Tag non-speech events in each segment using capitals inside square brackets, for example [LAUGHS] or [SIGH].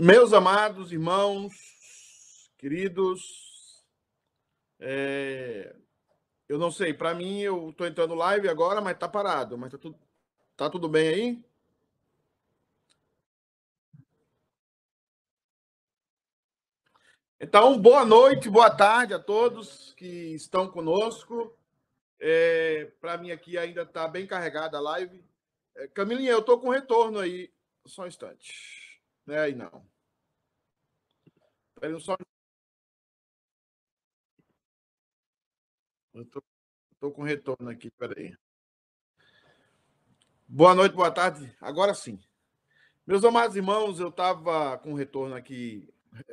Meus amados irmãos, queridos, é... eu não sei, para mim eu estou entrando live agora, mas está parado, mas está tudo, tá tudo bem aí? Então, boa noite, boa tarde a todos que estão conosco. É... Para mim aqui ainda está bem carregada a live. É... Camilinha, eu estou com retorno aí, só um instante. É aí, não. Espera só. Estou com retorno aqui, peraí. Boa noite, boa tarde. Agora sim. Meus amados irmãos, eu estava com retorno aqui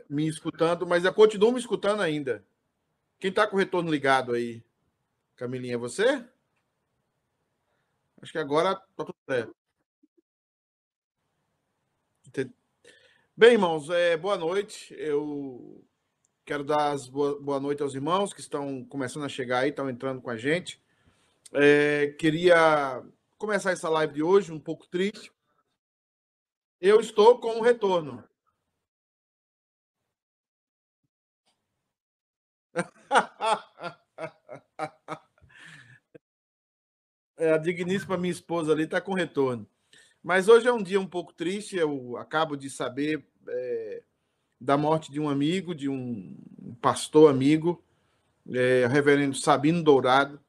me escutando, mas eu continuo me escutando ainda. Quem está com retorno ligado aí? Camilinha, é você? Acho que agora está tudo certo. Bem, irmãos, é, boa noite. Eu quero dar as boa, boa noite aos irmãos que estão começando a chegar aí, estão entrando com a gente. É, queria começar essa live de hoje um pouco triste. Eu estou com um retorno. [LAUGHS] É, a digníssima minha esposa ali está com retorno. Mas hoje é um dia um pouco triste. Eu acabo de saber é, da morte de um amigo, de um pastor amigo, é, reverendo Sabino Dourado.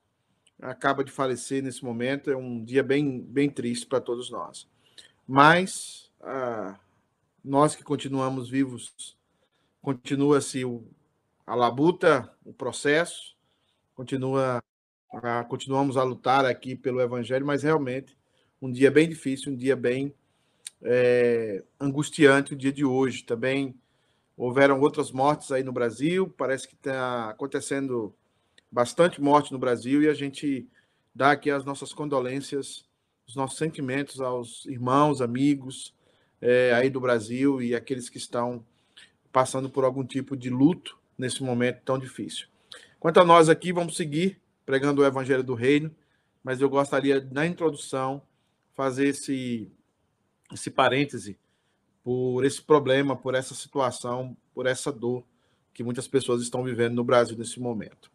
Acaba de falecer nesse momento. É um dia bem, bem triste para todos nós. Mas ah, nós que continuamos vivos, continua-se a labuta, o processo, continua, a, continuamos a lutar aqui pelo Evangelho, mas realmente um dia bem difícil, um dia bem é, angustiante, o dia de hoje. Também houveram outras mortes aí no Brasil, parece que está acontecendo bastante morte no Brasil e a gente dá aqui as nossas condolências, os nossos sentimentos aos irmãos, amigos é, aí do Brasil e aqueles que estão passando por algum tipo de luto nesse momento tão difícil. Quanto a nós aqui, vamos seguir pregando o Evangelho do Reino, mas eu gostaria, na introdução, fazer esse, esse parêntese por esse problema, por essa situação, por essa dor que muitas pessoas estão vivendo no Brasil nesse momento.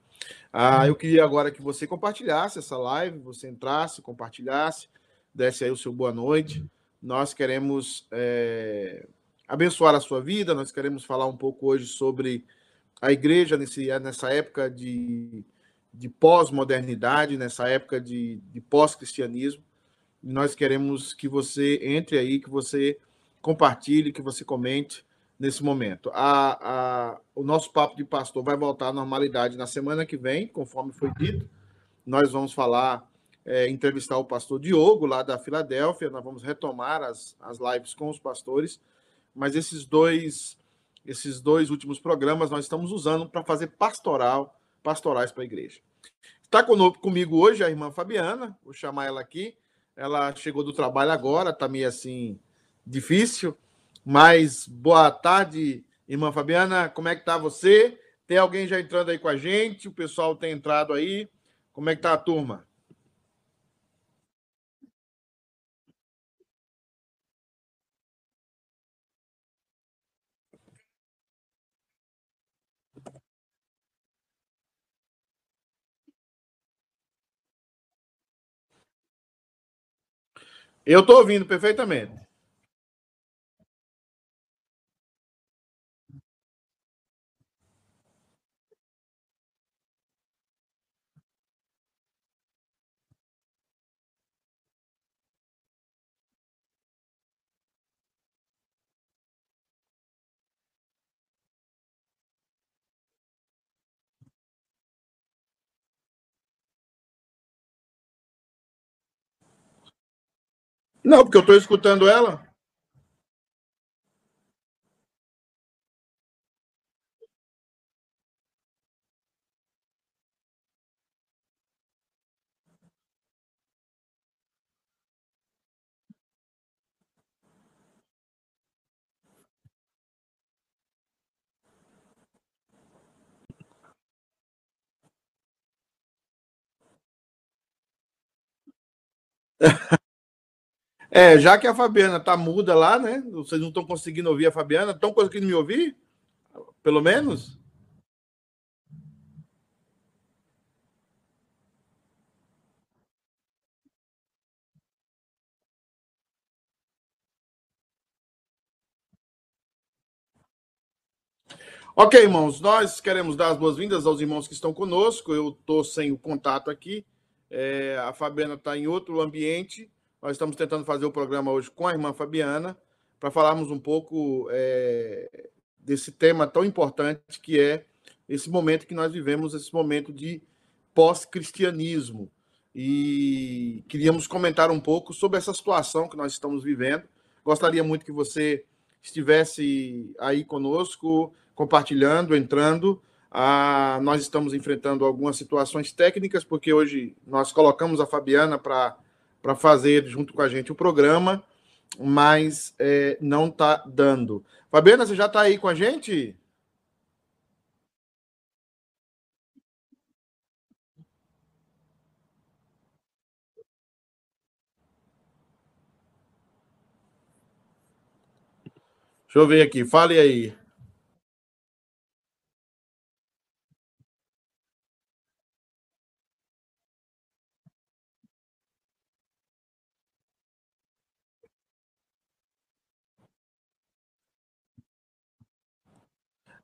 Ah, eu queria agora que você compartilhasse essa live, você entrasse, compartilhasse, desse aí o seu boa noite. Nós queremos é, abençoar a sua vida, nós queremos falar um pouco hoje sobre a igreja nesse, nessa época de, de pós-modernidade, nessa época de, de pós-cristianismo nós queremos que você entre aí, que você compartilhe, que você comente nesse momento. A, a, o nosso papo de pastor vai voltar à normalidade na semana que vem, conforme foi dito. Nós vamos falar, é, entrevistar o pastor Diogo, lá da Filadélfia. Nós vamos retomar as, as lives com os pastores. Mas esses dois, esses dois últimos programas nós estamos usando para fazer pastoral, pastorais para a igreja. Está comigo hoje a irmã Fabiana, vou chamar ela aqui. Ela chegou do trabalho agora, tá meio assim difícil. Mas boa tarde, irmã Fabiana. Como é que tá você? Tem alguém já entrando aí com a gente? O pessoal tem entrado aí. Como é que tá a turma? Eu estou ouvindo perfeitamente. Não, porque eu estou escutando ela. [LAUGHS] É, já que a Fabiana tá muda lá, né? Vocês não estão conseguindo ouvir a Fabiana, estão conseguindo me ouvir? Pelo menos? Ok, irmãos, nós queremos dar as boas-vindas aos irmãos que estão conosco. Eu estou sem o contato aqui. É, a Fabiana está em outro ambiente. Nós estamos tentando fazer o programa hoje com a irmã Fabiana para falarmos um pouco é, desse tema tão importante que é esse momento que nós vivemos, esse momento de pós-cristianismo. E queríamos comentar um pouco sobre essa situação que nós estamos vivendo. Gostaria muito que você estivesse aí conosco, compartilhando, entrando. Ah, nós estamos enfrentando algumas situações técnicas, porque hoje nós colocamos a Fabiana para fazer junto com a gente o programa, mas é, não está dando. Fabiana, você já está aí com a gente? Deixa eu ver aqui, fale aí.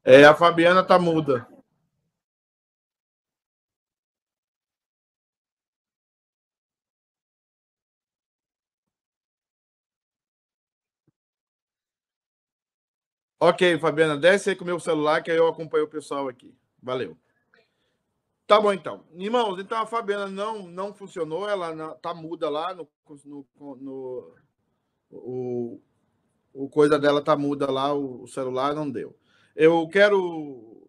É, a Fabiana tá muda. Ok, Fabiana, desce aí com o meu celular que aí eu acompanho o pessoal aqui. Valeu. Tá bom, então. Irmãos, então a Fabiana não, não funcionou, ela não, tá muda lá no, no, no o, o coisa dela tá muda lá, o, o celular não deu. Eu quero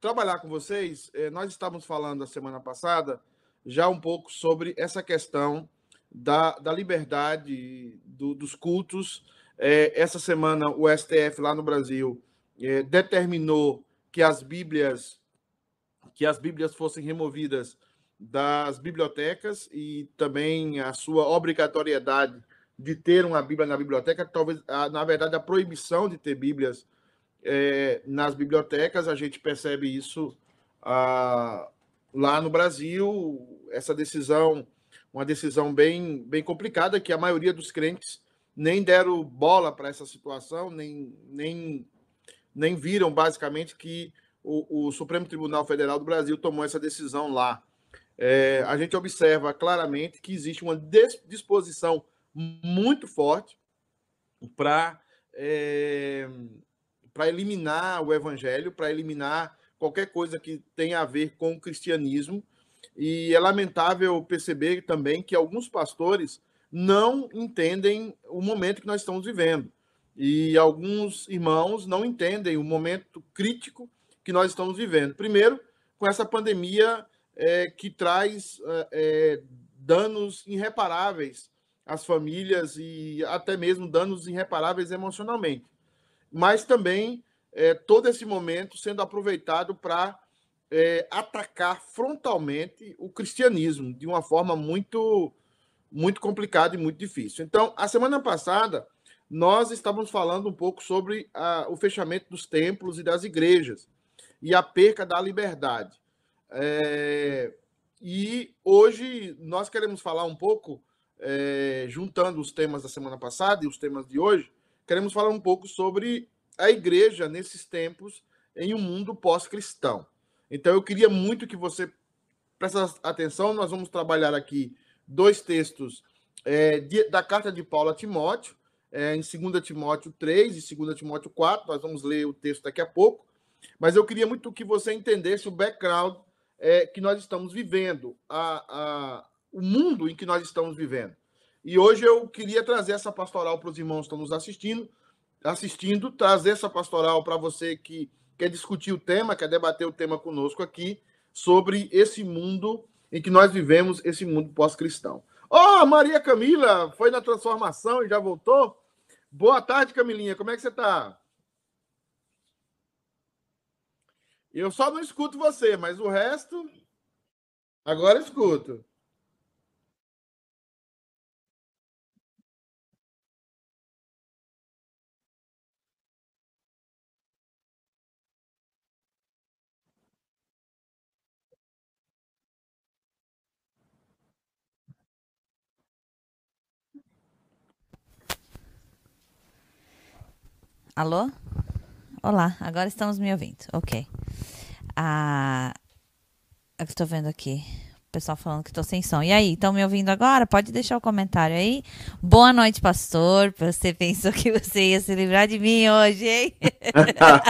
trabalhar com vocês. Eh, nós estávamos falando a semana passada já um pouco sobre essa questão da, da liberdade do, dos cultos. É, essa semana, o STF lá no Brasil é, determinou que as Bíblias que as Bíblias fossem removidas das bibliotecas e também a sua obrigatoriedade de ter uma Bíblia na biblioteca, talvez, na verdade, a proibição de ter Bíblias é, nas bibliotecas, a gente percebe isso ah, lá no Brasil, essa decisão, uma decisão bem, bem complicada, que a maioria dos crentes nem deram bola para essa situação, nem, nem, nem viram basicamente que o, o, Supremo Tribunal Federal do Brasil tomou essa decisão lá. É, a gente observa claramente que existe uma disposição muito forte para é, para eliminar o evangelho, para eliminar qualquer coisa que tenha a ver com o cristianismo. E é lamentável perceber também que alguns pastores não entendem o momento que nós estamos vivendo. E alguns irmãos não entendem o momento crítico que nós estamos vivendo. Primeiro, com essa pandemia é, que traz é, é danos irreparáveis às famílias e até mesmo danos irreparáveis emocionalmente mas também é, todo esse momento sendo aproveitado para é, atacar frontalmente o cristianismo de uma forma muito, muito complicada e muito difícil. Então, a semana passada, nós estávamos falando um pouco sobre a, o fechamento dos templos e das igrejas e a perca da liberdade. É, e hoje nós queremos falar um pouco, é, juntando os temas da semana passada e os temas de hoje, queremos falar um pouco sobre a igreja nesses tempos em um mundo pós-cristão. Então, eu queria muito que você prestasse atenção. Nós vamos trabalhar aqui dois textos é, de, da carta de Paulo a Timóteo, é, em 2 Timóteo 3 e 2 Timóteo 4. Nós vamos ler o texto daqui a pouco. Mas eu queria muito que você entendesse o background é, que nós estamos vivendo, a, a, o mundo em que nós estamos vivendo. E hoje eu queria trazer essa pastoral para os irmãos que estão nos assistindo, assistindo, trazer essa pastoral para você que quer discutir o tema, quer debater o tema conosco aqui, sobre esse mundo em que nós vivemos, esse mundo pós-cristão. Ó, oh, Maria Camila, foi na transformação e já voltou? Boa tarde, Camilinha, como é que você está? Eu só não escuto você, mas o resto. Agora escuto. Alô? Olá, agora estamos me ouvindo. Ok. Ah, eu estou vendo aqui. O pessoal falando que estou sem som. E aí, estão me ouvindo agora? Pode deixar o comentário aí. Boa noite, pastor. Você pensou que você ia se livrar de mim hoje, hein?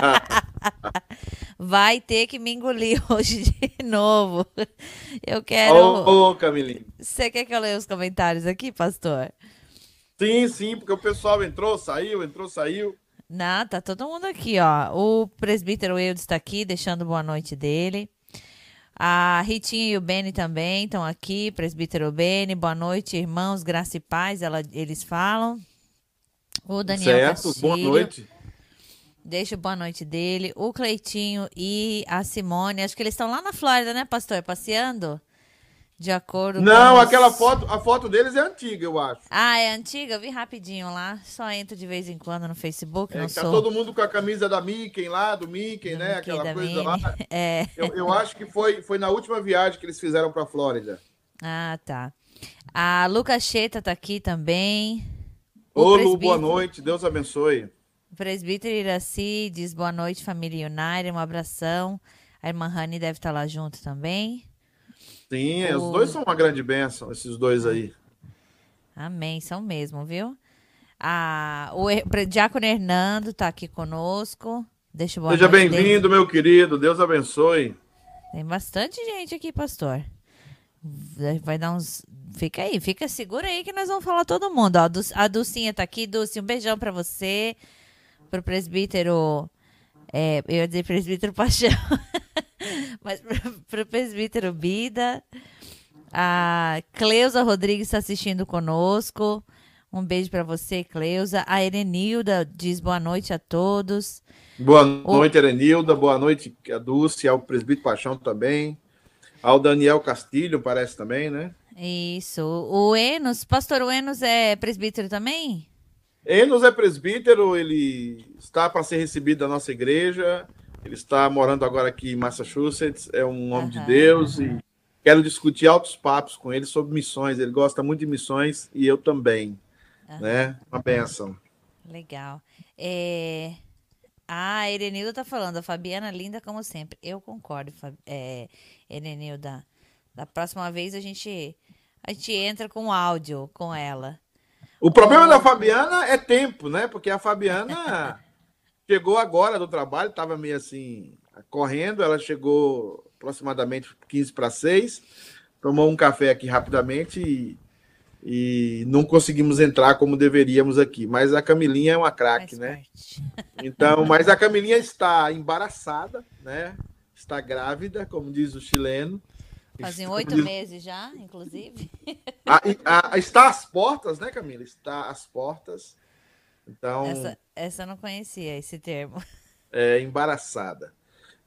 [LAUGHS] Vai ter que me engolir hoje de novo. Eu quero. Ô, oh, Camilinho. Você quer que eu leia os comentários aqui, pastor? Sim, sim, porque o pessoal entrou, saiu, entrou, saiu. Não, tá todo mundo aqui, ó. O presbítero Eudes está aqui, deixando boa noite dele. A Ritinha e o Beni também estão aqui. Presbítero Beni, boa noite, irmãos, graça e paz, ela, eles falam. O Daniel certo, Castilho, boa noite. Deixa boa noite dele. O Cleitinho e a Simone, acho que eles estão lá na Flórida, né, pastor? Passeando? De acordo Não, com aquela foto, a foto deles é antiga, eu acho. Ah, é antiga? Eu vi rapidinho lá. Só entro de vez em quando no Facebook. É, não tá sou... todo mundo com a camisa da Mickey lá, do Mickey, do né? Mickey, aquela coisa lá. [LAUGHS] É. Eu, eu, acho que foi, foi na última viagem que eles fizeram pra Flórida. Ah, tá. A Lucas Cheta tá aqui também. Ô, Lu, boa noite. Deus abençoe. O presbítero Iraci diz boa noite, família United. Um abração. A irmã Rani deve estar lá junto também. Sim, o... os dois são uma grande bênção, esses dois aí. Amém, são mesmo, viu? Ah, o Diácono Hernando está aqui conosco. Deixa Seja bem-vindo, meu querido. Deus abençoe. Tem bastante gente aqui, pastor. Vai dar uns. Fica aí, fica segura aí que nós vamos falar todo mundo. Ó, a Dulcinha tá aqui. Dulcinha, um beijão para você. Pro presbítero. É, eu ia dizer presbítero Paixão. [LAUGHS] [LAUGHS] Mas para o presbítero Bida, a Cleusa Rodrigues está assistindo conosco. Um beijo para você, Cleusa. A Erenilda diz boa noite a todos. Boa noite, o... Erenilda. Boa noite, a Dulce, ao presbítero Paixão também. Ao Daniel Castilho, parece também, né? Isso. O Enos, pastor Enos é presbítero também? Enos é presbítero, ele está para ser recebido da nossa igreja. Ele está morando agora aqui em Massachusetts, é um homem uhum. de Deus e quero discutir altos papos com ele sobre missões. Ele gosta muito de missões e eu também, uhum. né? Uma benção. Legal. É... Ah, a Erenilda tá falando, a Fabiana linda como sempre. Eu concordo, é, Erenilda. Da próxima vez a gente a gente entra com áudio com ela. O problema da Fabiana é tempo, né? Porque a Fabiana [LAUGHS] Chegou agora do trabalho, estava meio assim, correndo. Ela chegou aproximadamente 15 para 6, tomou um café aqui rapidamente e, e não conseguimos entrar como deveríamos aqui. Mas a Camilinha é uma craque, né? [LAUGHS] Então, mas a Camilinha está embaraçada, né? Está grávida, como diz o chileno. Fazem oito diz... meses já, inclusive. A, a, está às portas, né, Camila? Está às portas. Então. Essa, essa eu não conhecia, esse termo. [LAUGHS] É embaraçada.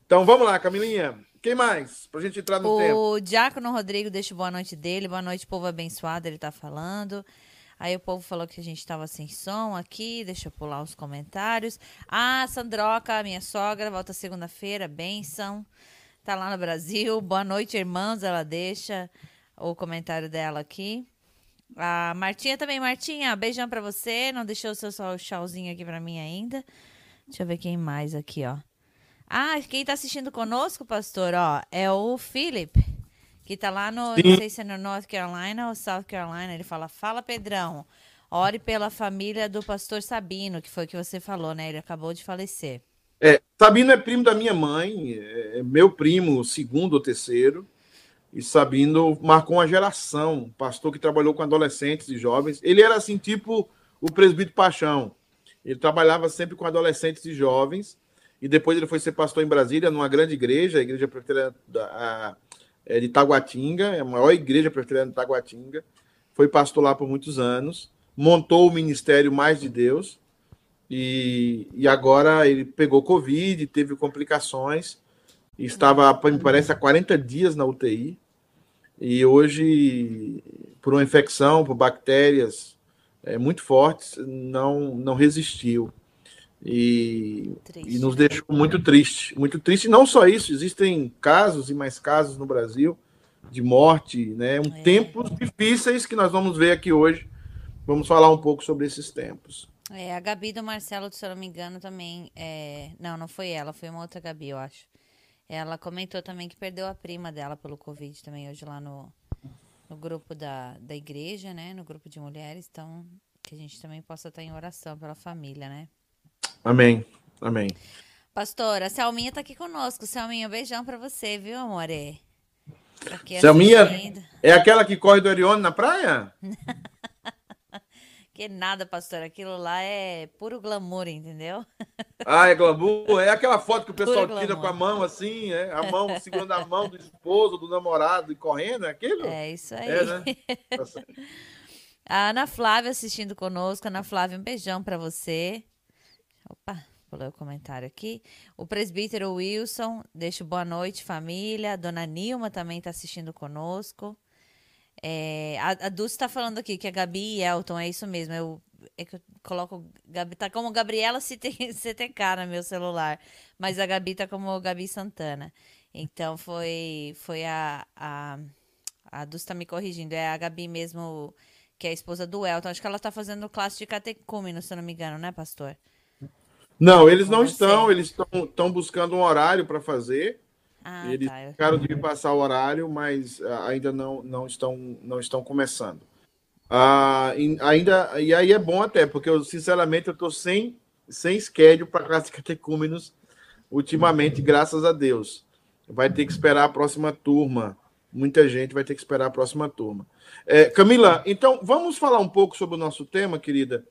Então vamos lá, Camilinha. Quem mais? Pra gente entrar no o tempo. O Diácono Rodrigo deixa boa noite dele. Boa noite, povo abençoado, ele tá falando. Aí o povo falou que a gente tava sem som aqui. Deixa eu pular os comentários. Ah, Sandroca, minha sogra, volta segunda-feira. Benção. Tá lá no Brasil. Boa noite, irmãos. Ela deixa o comentário dela aqui. A Martinha também. Martinha, beijão pra você. Não deixou o seu tchauzinho aqui pra mim ainda. Deixa eu ver quem mais aqui, ó. Ah, quem tá assistindo conosco, pastor, ó, é o Philip, que tá lá no, Sim. não sei se é no North Carolina ou South Carolina. Ele fala: Fala, Pedrão, ore pela família do pastor Sabino, que foi o que você falou, né? Ele acabou de falecer. É, Sabino é primo da minha mãe, é meu primo, segundo ou terceiro. E Sabino marcou uma geração, pastor que trabalhou com adolescentes e jovens. Ele era assim, tipo o presbítero Paixão. Ele trabalhava sempre com adolescentes e jovens. E depois ele foi ser pastor em Brasília, numa grande igreja, a igreja presbiteriana é, de Taguatinga, é a maior igreja presbiteriana de Taguatinga. Foi pastor lá por muitos anos. Montou o Ministério Mais de Deus. E, e agora ele pegou Covid, teve complicações. Estava, me parece, há 40 dias na UTI. E hoje, por uma infecção, por bactérias é, muito fortes, não, não resistiu. E, e, nos deixou muito triste. Muito triste. E não só isso, existem casos e mais casos no Brasil de morte, né? Um é. Tempos difíceis que nós vamos ver aqui hoje. Vamos falar um pouco sobre esses tempos. É, a Gabi do Marcelo, se eu não me engano, também. É... Não, não foi ela, foi uma outra Gabi, eu acho. Ela comentou também que perdeu a prima dela pelo Covid também hoje lá no, no grupo da, da igreja, né? No grupo de mulheres. Então, que a gente também possa estar em oração pela família, né? Amém. Amém. Pastora, a Selminha tá aqui conosco. Selminha, um beijão pra você, viu, amore? Selminha é aquela que corre do Orione na praia? [LAUGHS] que nada, pastor. Aquilo lá é puro glamour, entendeu? [LAUGHS] Ah, é glamour? É aquela foto que o pessoal tira com a mão assim, é? A mão [LAUGHS] segurando a mão do esposo, do namorado e correndo, é aquilo? É isso aí. É, né? Tá [LAUGHS] a Ana Flávia assistindo conosco. Ana Flávia, um beijão para você. Opa, pulei o comentário aqui. O presbítero Wilson, deixa boa noite, família. Dona Nilma também está assistindo conosco. É, a, a Dulce está falando aqui que a Gabi e Elton, é isso mesmo. Eu, é que eu coloco. Gabi, tá como Gabriela [LAUGHS] CTK no meu celular. Mas a Gabi tá como Gabi Santana. Então foi, foi a. A, a Dulce tá me corrigindo. É a Gabi mesmo, que é a esposa do Elton. Acho que ela tá fazendo classe de catecúmeno, se eu não me engano, né, pastor? Não, eles não estão, eles estão buscando um horário para fazer. Ah, eles tá. ficaram de passar o horário, mas ah, ainda não, não, estão, não estão começando. Ah, e, ainda, e aí é bom até, porque eu, sinceramente, eu estou sem, sem schedule para classe catecúmenos ultimamente, graças a Deus. Vai ter que esperar a próxima turma. Muita gente vai ter que esperar a próxima turma. É, Camila, então vamos falar um pouco sobre o nosso tema, querida.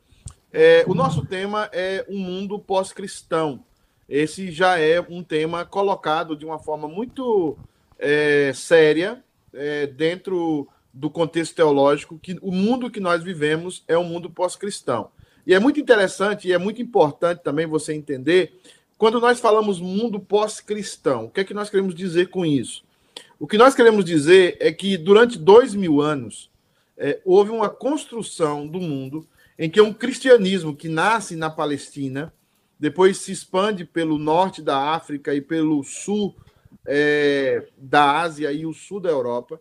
É, o nosso tema é um mundo pós-cristão. Esse já é um tema colocado de uma forma muito é, séria é, dentro do contexto teológico, que o mundo que nós vivemos é um mundo pós-cristão. E é muito interessante e é muito importante também você entender quando nós falamos mundo pós-cristão, o que é que nós queremos dizer com isso? O que nós queremos dizer é que durante dois mil anos é, houve uma construção do mundo em que um cristianismo que nasce na Palestina, depois se expande pelo norte da África e pelo sul é, da Ásia e o sul da Europa,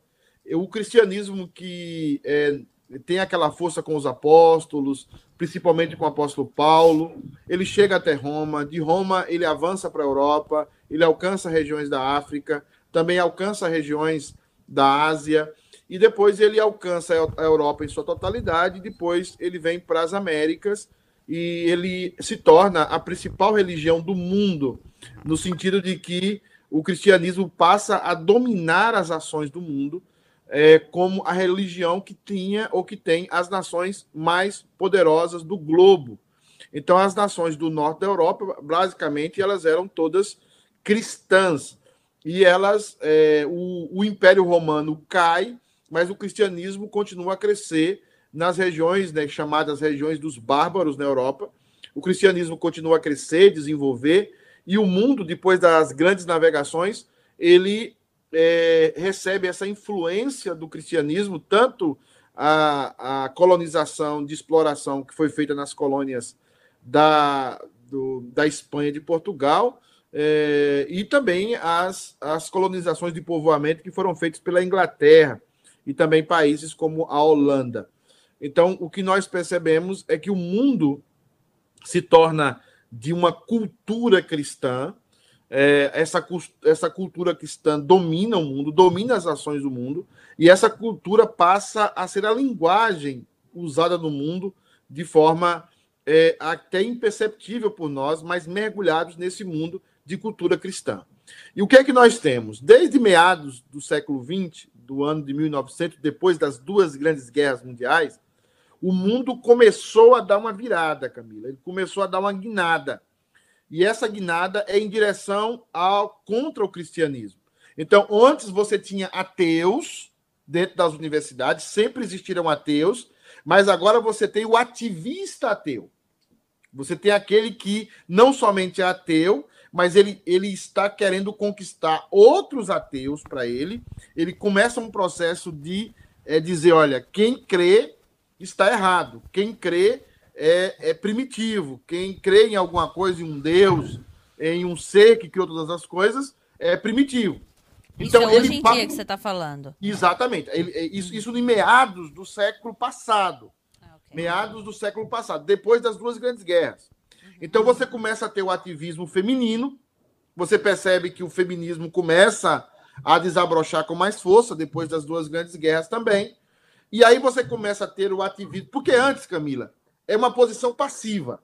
o cristianismo que é, tem aquela força com os apóstolos, principalmente com o apóstolo Paulo, ele chega até Roma, de Roma ele avança para a Europa, ele alcança regiões da África, também alcança regiões da Ásia, e depois ele alcança a Europa em sua totalidade, depois ele vem para as Américas e ele se torna a principal religião do mundo, no sentido de que o cristianismo passa a dominar as ações do mundo é, como a religião que tinha ou que tem as nações mais poderosas do globo. Então, as nações do norte da Europa, basicamente, elas eram todas cristãs. E elas, é, o, o Império Romano cai mas o cristianismo continua a crescer nas regiões né, chamadas regiões dos bárbaros na Europa. O cristianismo continua a crescer, desenvolver, e o mundo, depois das grandes navegações, ele é, recebe essa influência do cristianismo, tanto a, a, colonização de exploração que foi feita nas colônias da, do, da Espanha e de Portugal, é, e também as, as colonizações de povoamento que foram feitas pela Inglaterra e também países como a Holanda. Então, o que nós percebemos é que o mundo se torna de uma cultura cristã, é, essa, essa cultura cristã domina o mundo, domina as ações do mundo, e essa cultura passa a ser a linguagem usada no mundo de forma é, até imperceptível por nós, mas mergulhados nesse mundo de cultura cristã. E o que é que nós temos? Desde meados do século XX, do ano de 1900, depois das duas grandes guerras mundiais, o mundo começou a dar uma virada, Camila. Ele começou a dar uma guinada. E essa guinada é em direção ao contra o cristianismo. Então, antes você tinha ateus dentro das universidades, sempre existiram ateus, mas agora você tem o ativista ateu. Você tem aquele que não somente é ateu, mas ele, ele está querendo conquistar outros ateus para ele. Ele começa um processo de é, dizer: olha, quem crê está errado, quem crê é, é primitivo, quem crê em alguma coisa, em um Deus, em um ser que criou todas as coisas, é primitivo. Então, isso é hoje em dia que você está falando. Exatamente. Ele, é, isso, isso em meados do século passado. Ah, meados do século passado, depois das duas grandes guerras. Uhum. Então você começa a ter o ativismo feminino, você percebe que o feminismo começa a desabrochar com mais força depois das duas grandes guerras também. E aí você começa a ter o ativismo. Porque antes, Camila, é uma posição passiva.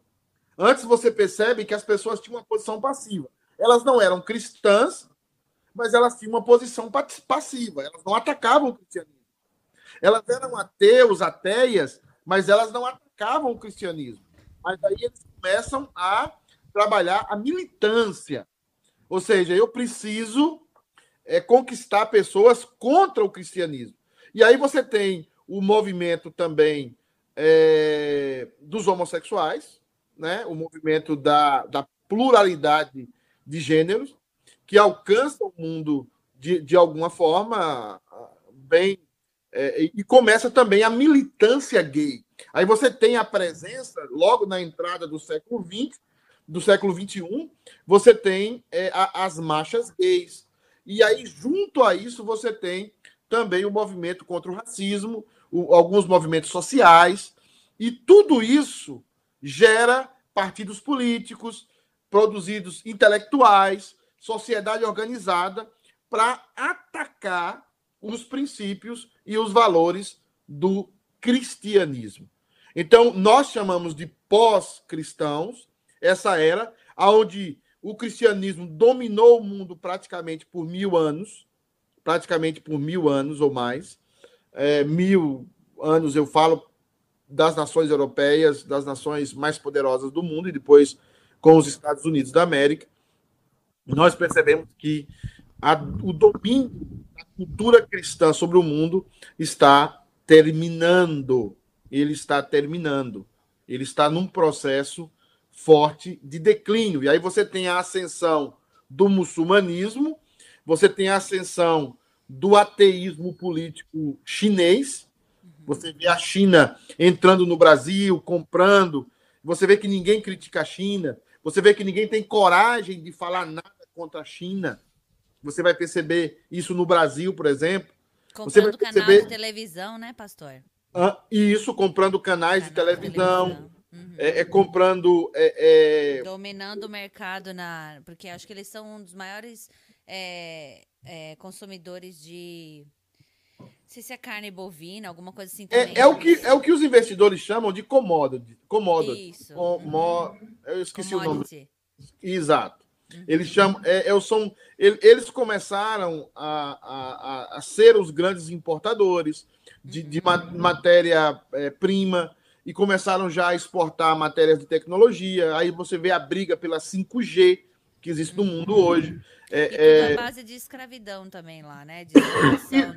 Antes você percebe que as pessoas tinham uma posição passiva. Elas não eram cristãs, mas elas tinham uma posição passiva. Elas não atacavam o cristianismo. Elas eram ateus, ateias, mas elas não atacavam o cristianismo. Mas aí eles começam a trabalhar a militância. Ou seja, eu preciso é, conquistar pessoas contra o cristianismo. E aí você tem o movimento também é, dos homossexuais, né? o movimento da, da pluralidade de gêneros, que alcança o mundo de, de alguma forma bem. É, e começa também a militância gay. Aí você tem a presença, logo na entrada do século XX, do século XXI, você tem é, a, as marchas gays. E aí, junto a isso, você tem também o movimento contra o racismo, o, alguns movimentos sociais, e tudo isso gera partidos políticos, produzidos intelectuais, sociedade organizada, para atacar os princípios e os valores do cristianismo. Então, nós chamamos de pós-cristãos essa era onde o cristianismo dominou o mundo praticamente por mil anos, praticamente por mil anos ou mais. É, mil anos, eu falo das nações europeias, das nações mais poderosas do mundo, e depois com os Estados Unidos da América. Nós percebemos que a, o domínio da cultura cristã sobre o mundo está terminando. Ele está terminando. Ele está num processo forte de declínio. E aí você tem a ascensão do muçulmanismo, você tem a ascensão do ateísmo político chinês. Você vê a China entrando no Brasil, comprando. Você vê que ninguém critica a China. Você vê que ninguém tem coragem de falar nada contra a China. Você vai perceber isso no Brasil, por exemplo. Comprando você vai perceber... canal de televisão, né, pastor? Ah, isso, comprando canais Canal de televisão. De televisão. Uhum. É, é, comprando. É, é... Dominando o mercado na. Porque acho que eles são um dos maiores é, é, consumidores de. Não sei se é carne bovina, alguma coisa assim também. É, o, que, é o que os investidores chamam de commodity. commodity. Isso. Como, uhum. Eu esqueci Commodity. o nome. Exato. Uhum. Eles chamam. É, é, são, eles começaram a, a, a, ser os grandes importadores de, de uhum. matéria-prima e começaram já a exportar matérias de tecnologia. Aí você vê a briga pela 5G que existe no mundo hoje. É, é... base de escravidão também lá, né? De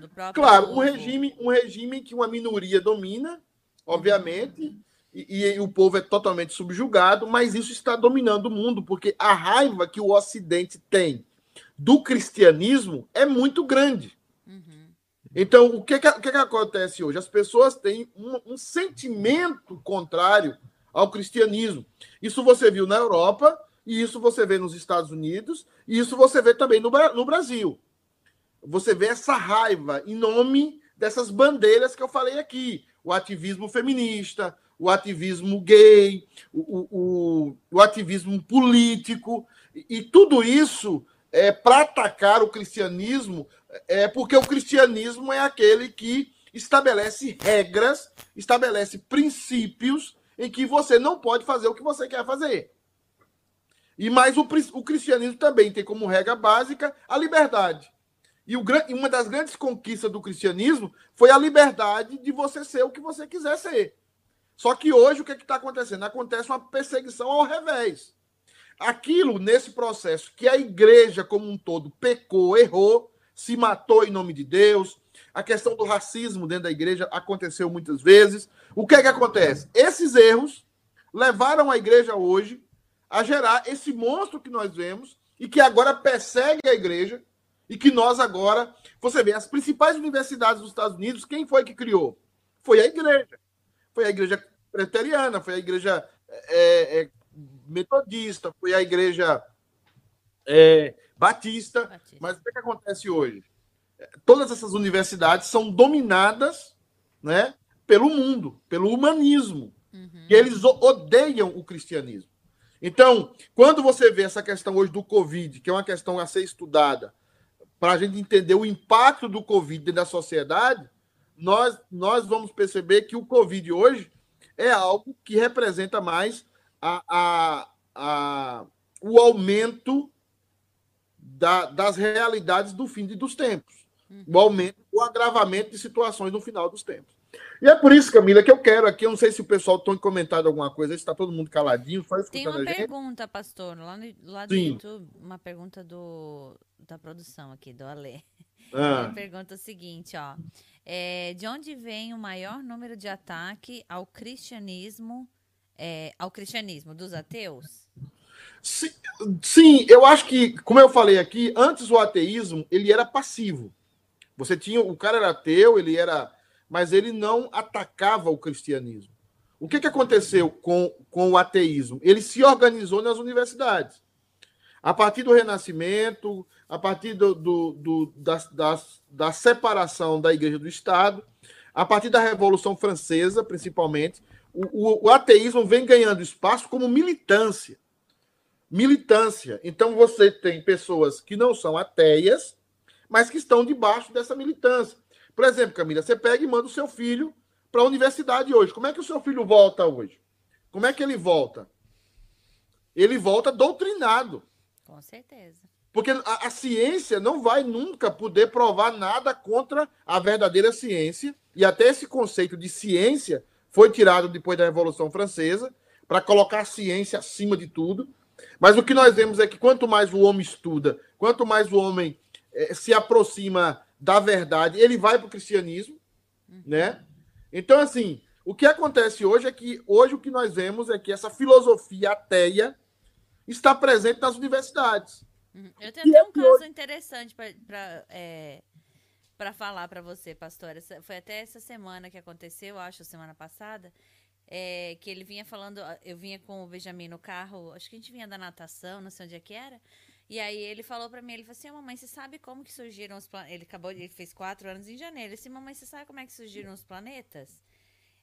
do próprio claro, um regime, um regime que uma minoria domina, obviamente, e, e, o povo é totalmente subjugado, mas isso está dominando o mundo, porque a raiva que o Ocidente tem do cristianismo é muito grande. Então, o que, que, que, acontece hoje? As pessoas têm um, um, sentimento contrário ao cristianismo. Isso você viu na Europa, e isso você vê nos Estados Unidos, e isso você vê também no, no Brasil. Você vê essa raiva em nome dessas bandeiras que eu falei aqui: o ativismo feminista, o ativismo gay, o, o, o ativismo político, e, e tudo isso é para atacar o cristianismo é porque o cristianismo é aquele que estabelece regras, estabelece princípios em que você não pode fazer o que você quer fazer. E mais o, o cristianismo também tem como regra básica a liberdade. E o, uma das grandes conquistas do cristianismo foi a liberdade de você ser o que você quiser ser. Só que hoje o que é está acontecendo? Acontece uma perseguição ao revés. Aquilo, nesse processo, que a igreja como um todo pecou, errou, se matou em nome de Deus. A questão do racismo dentro da igreja aconteceu muitas vezes. O que é que acontece? Esses erros levaram a igreja hoje a gerar esse monstro que nós vemos e que agora persegue a igreja e que nós agora, você vê, as principais universidades dos Estados Unidos, quem foi que criou? Foi a igreja. Foi a igreja preteriana, foi a igreja é, é, metodista, foi a igreja é, Batista. Batista. Mas o que, é que acontece hoje? Todas essas universidades são dominadas né, pelo mundo, pelo humanismo. Uhum. E eles odeiam o cristianismo. Então, quando você vê essa questão hoje do Covid, que é uma questão a ser estudada, para a gente entender o impacto do Covid dentro da sociedade, nós, nós vamos perceber que o Covid hoje é algo que representa mais a, a, a, o aumento da, das realidades do fim dos tempos. O uhum. aumento, o agravamento de situações no final dos tempos. E é por isso, Camila, que eu quero aqui, eu não sei se o pessoal tem comentado alguma coisa, se está todo mundo caladinho, só escutando Tem uma pergunta, pastor, lá, no, lá do Sim. YouTube, uma pergunta do, da produção aqui, do Alê. Ah. Ele pergunta o seguinte, ó. É, de onde vem o maior número de ataque ao cristianismo, é, ao cristianismo dos ateus? Sim, sim, eu acho que, como eu falei aqui, antes o ateísmo ele era passivo. Você tinha, o cara era ateu, ele era, mas ele não atacava o cristianismo. O que, que aconteceu com, com o ateísmo? Ele se organizou nas universidades. A partir do Renascimento, a partir do, do, do da, da, da separação da Igreja do Estado, a partir da Revolução Francesa, principalmente, o, o, o ateísmo vem ganhando espaço como militância militância. Então você tem pessoas que não são ateias, mas que estão debaixo dessa militância. Por exemplo, Camila, você pega e manda o seu filho para a universidade hoje. Como é que o seu filho volta hoje? Como é que ele volta? Ele volta doutrinado. Com certeza. Porque a, a, ciência não vai nunca poder provar nada contra a verdadeira ciência. E até esse conceito de ciência foi tirado depois da Revolução Francesa para colocar a ciência acima de tudo. Mas o que nós vemos é que quanto mais o homem estuda, quanto mais o homem é, se aproxima da verdade, ele vai para o cristianismo, uhum. né? Então, assim, o que acontece hoje é que hoje o que nós vemos é que essa filosofia ateia está presente nas universidades. Uhum. Eu tenho até um caso interessante para é, para falar para você, pastor. Foi até essa semana que aconteceu, acho, semana passada é, que ele vinha falando, eu vinha com o Benjamin no carro, acho que a gente vinha da natação, não sei onde é que era. E aí ele falou para mim, ele falou assim, mamãe, você sabe como que surgiram os planetas? Ele acabou, ele fez quatro anos em janeiro. Ele disse, mamãe, você sabe como é que surgiram os planetas?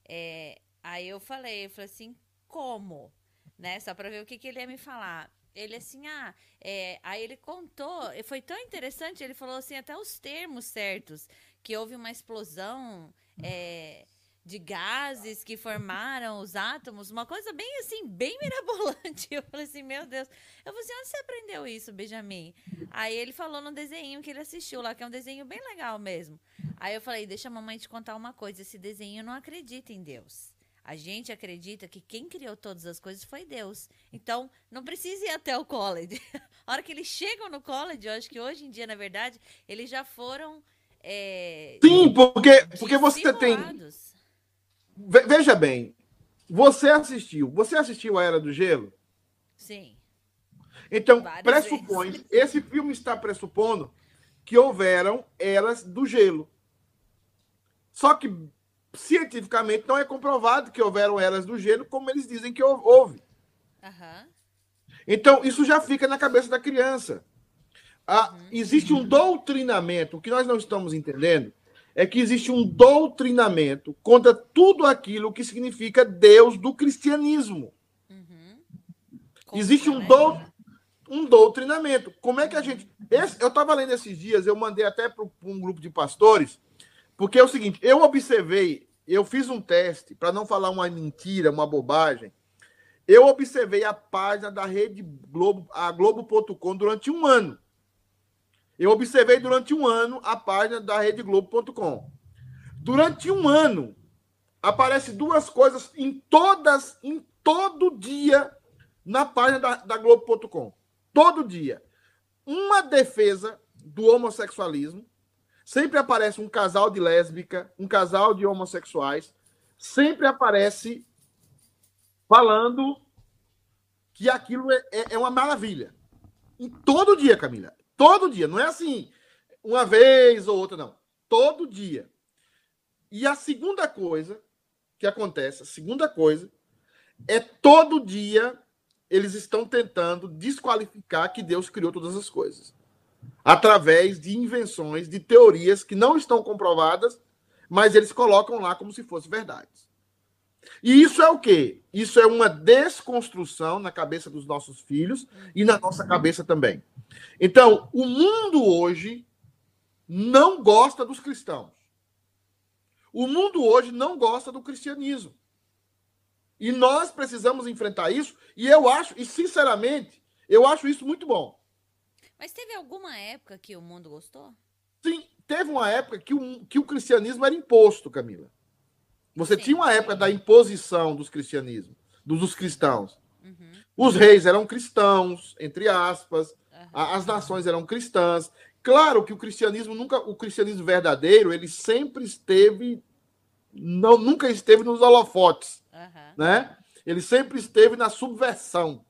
É, aí eu falei, eu falei assim, como? Né? Só para ver o que, que ele ia me falar. Ele assim, ah, é, aí ele contou, foi tão interessante, ele falou assim, até os termos certos, que houve uma explosão. É, de gases que formaram os átomos, uma coisa bem assim, bem [LAUGHS] mirabolante. Eu falei assim, meu Deus. Eu falei assim, onde você aprendeu isso, Benjamin? Aí ele falou no desenho que ele assistiu lá, que é um desenho bem legal mesmo. Aí eu falei, deixa a mamãe te contar uma coisa, esse desenho não acredita em Deus. A gente acredita que quem criou todas as coisas foi Deus. Então, não precisa ir até o college. [LAUGHS] a hora que eles chegam no college, eu acho que hoje em dia, na verdade, eles já foram. É, Sim, porque, porque você tem Veja bem, você assistiu. Você assistiu a Era do Gelo? Sim. Então, Várias pressupõe, vezes. [LAUGHS] esse filme está pressupondo que houveram eras do gelo. Só que cientificamente não é comprovado que houveram eras do gelo como eles dizem que houve. Uhum. Então, isso já fica na cabeça da criança. Ah, uhum. Existe um doutrinamento, o que nós não estamos entendendo é que existe um doutrinamento contra tudo aquilo que significa Deus do cristianismo. Uhum. Existe um, do, um doutrinamento. Como é que a gente. Esse, eu estava lendo esses dias, eu mandei até para um grupo de pastores, porque é o seguinte: eu observei, eu fiz um teste, para não falar uma mentira, uma bobagem. Eu observei a página da Rede Globo, a Globo.com, durante um ano. Eu observei durante um ano a página da RedeGlobo.com. Durante um ano, aparece duas coisas em todas, em todo dia, na página da, da Globo.com. Todo dia. Uma defesa do homossexualismo. Sempre aparece um casal de lésbica, um casal de homossexuais. Sempre aparece falando que aquilo é, é, é uma maravilha. Em todo dia, Camila. Todo dia, não é assim, uma vez ou outra, não. Todo dia. E a segunda coisa que acontece, a segunda coisa, é todo dia eles estão tentando desqualificar que Deus criou todas as coisas. Através de invenções, de teorias que não estão comprovadas, mas eles colocam lá como se fosse verdade. E isso é o quê? Isso é uma desconstrução na cabeça dos nossos filhos e na nossa cabeça também. Então, o mundo hoje não gosta dos cristãos. O mundo hoje não gosta do cristianismo. E nós precisamos enfrentar isso, e eu acho, e sinceramente, eu acho isso muito bom. Mas teve alguma época que o mundo gostou? Sim, teve uma época que o, que o cristianismo era imposto, Camila. Você Sim. tinha uma época da imposição dos cristianismos, dos, cristãos. Uhum. Os reis eram cristãos, entre aspas, uhum. as nações eram cristãs. Claro que o cristianismo nunca, o cristianismo verdadeiro, ele sempre esteve, não, nunca esteve nos holofotes, uhum. né? Ele sempre esteve na subversão.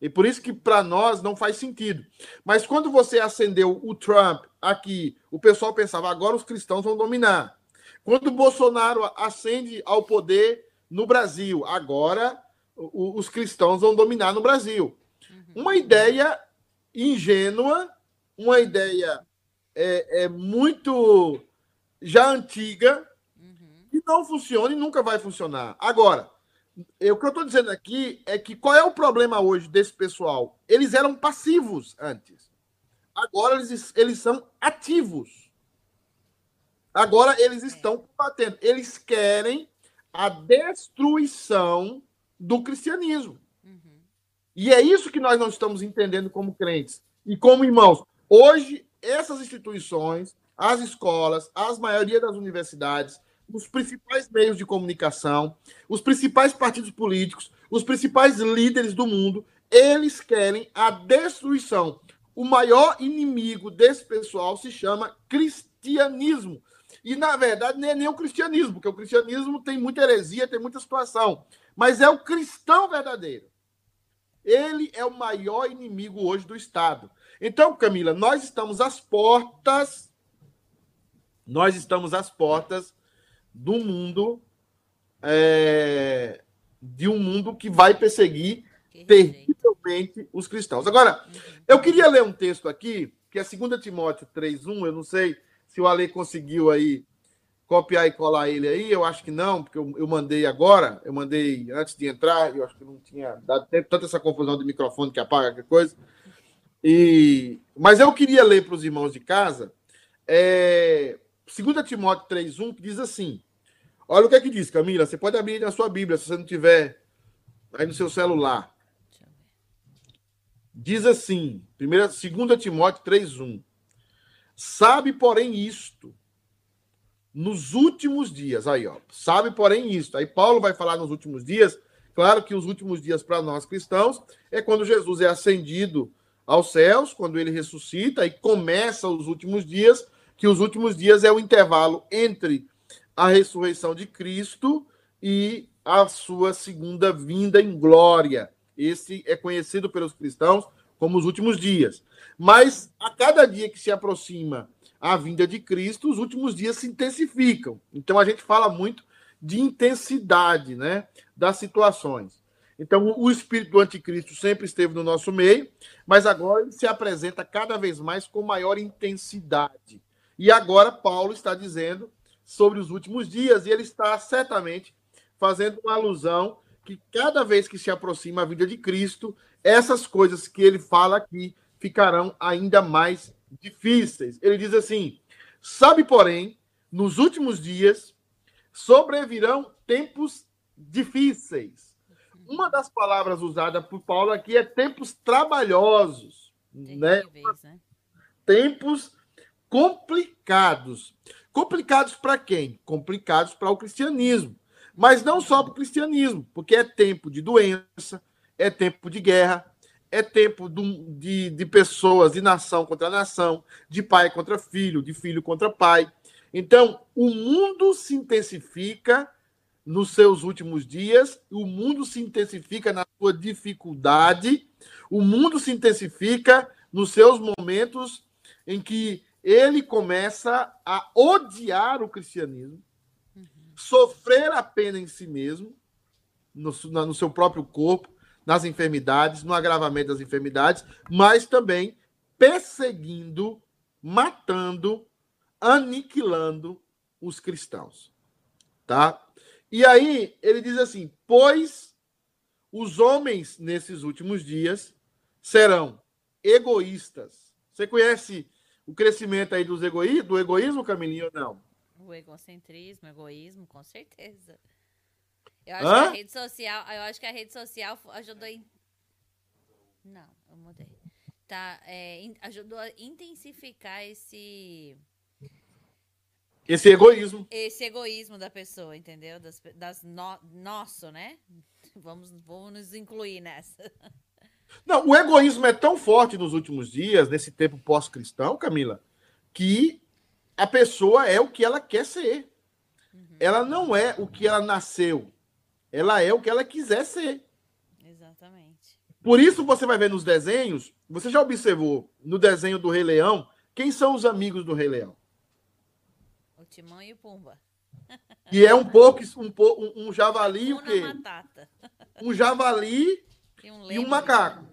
E por isso que para nós não faz sentido. Mas quando você acendeu o Trump aqui, o pessoal pensava agora os cristãos vão dominar. Quando o Bolsonaro ascende ao poder no Brasil, agora os cristãos vão dominar no Brasil. Uhum. Uma ideia ingênua, uma ideia é, é muito já antiga, uhum. que não funciona e nunca vai funcionar. Agora, eu, o que eu estou dizendo aqui é que qual é o problema hoje desse pessoal? Eles eram passivos antes. Agora eles, eles são ativos. Agora eles estão combatendo. Eles querem a destruição do cristianismo. Uhum. E é isso que nós não estamos entendendo como crentes e como irmãos. Hoje, essas instituições, as escolas, as maioria das universidades, os principais meios de comunicação, os principais partidos políticos, os principais líderes do mundo, eles querem a destruição. O maior inimigo desse pessoal se chama cristianismo. E, na verdade, nem é nem o cristianismo, porque o cristianismo tem muita heresia, tem muita situação. Mas é o cristão verdadeiro. Ele é o maior inimigo hoje do Estado. Então, Camila, nós estamos às portas, nós estamos às portas do mundo, é, de um mundo que vai perseguir terrivelmente os cristãos. Agora, eu queria ler um texto aqui, que é 2 Timóteo 3,1, eu não sei se o Ale conseguiu aí copiar e colar ele aí, eu acho que não, porque eu, eu mandei agora, eu mandei antes de entrar, eu acho que não tinha dado tempo, tanta essa confusão de microfone que apaga qualquer coisa. E, mas eu queria ler para os irmãos de casa, é, 2 Timóteo 3,1, que diz assim: olha o que é que diz, Camila, você pode abrir na sua Bíblia, se você não tiver aí no seu celular. Diz assim, 2 Timóteo 3,1. Sabe, porém, isto. Nos últimos dias, aí, ó. Sabe, porém, isto. Aí Paulo vai falar nos últimos dias. Claro que os últimos dias para nós cristãos é quando Jesus é ascendido aos céus, quando ele ressuscita e começa os últimos dias, que os últimos dias é o intervalo entre a ressurreição de Cristo e a sua segunda vinda em glória. Esse é conhecido pelos cristãos como os últimos dias. Mas a cada dia que se aproxima a vinda de Cristo, os últimos dias se intensificam. Então a gente fala muito de intensidade, né, das situações. Então o espírito do anticristo sempre esteve no nosso meio, mas agora ele se apresenta cada vez mais com maior intensidade. E agora Paulo está dizendo sobre os últimos dias e ele está certamente fazendo uma alusão que cada vez que se aproxima a vinda de Cristo, essas coisas que ele fala aqui ficarão ainda mais difíceis. Ele diz assim: sabe, porém, nos últimos dias sobrevirão tempos difíceis. Uma das palavras usadas por Paulo aqui é tempos trabalhosos, né? né? Tempos complicados. Complicados para quem? Complicados para o cristianismo. Mas não só para o cristianismo, porque é tempo de doença, é tempo de guerra, é tempo de, de pessoas, de nação contra nação, de pai contra filho, de filho contra pai. Então, o mundo se intensifica nos seus últimos dias, o mundo se intensifica na sua dificuldade, o mundo se intensifica nos seus momentos em que ele começa a odiar o cristianismo, uhum. sofrer a pena em si mesmo, no, no seu próprio corpo, nas enfermidades, no agravamento das enfermidades, mas também perseguindo, matando, aniquilando os cristãos. Tá? E aí ele diz assim: Pois os homens nesses últimos dias serão egoístas. Você conhece o crescimento aí dos egoí do egoísmo, Camilinho, ou não? O egocentrismo, egoísmo, com certeza. Eu acho Hã? que a rede social, eu acho que a rede social ajudou em... Não, eu mudei. Tá, é, ajudou a intensificar esse esse egoísmo. Esse egoísmo da pessoa, entendeu? Das, das no, nosso, né? [LAUGHS] Vamos, vamos nos incluir nessa. Não, o egoísmo é tão forte nos últimos dias, nesse tempo pós-cristão, Camila, que a pessoa é o que ela quer ser. Uhum. Ela não é o que ela nasceu. Ela é o que ela quiser ser. Exatamente. Por isso você vai ver nos desenhos, você já observou no desenho do Rei Leão, quem são os amigos do Rei Leão? O Timão e o Pumba. [LAUGHS] E é um pouco um, um javali o quê? [LAUGHS] Um javali e um, e um macaco.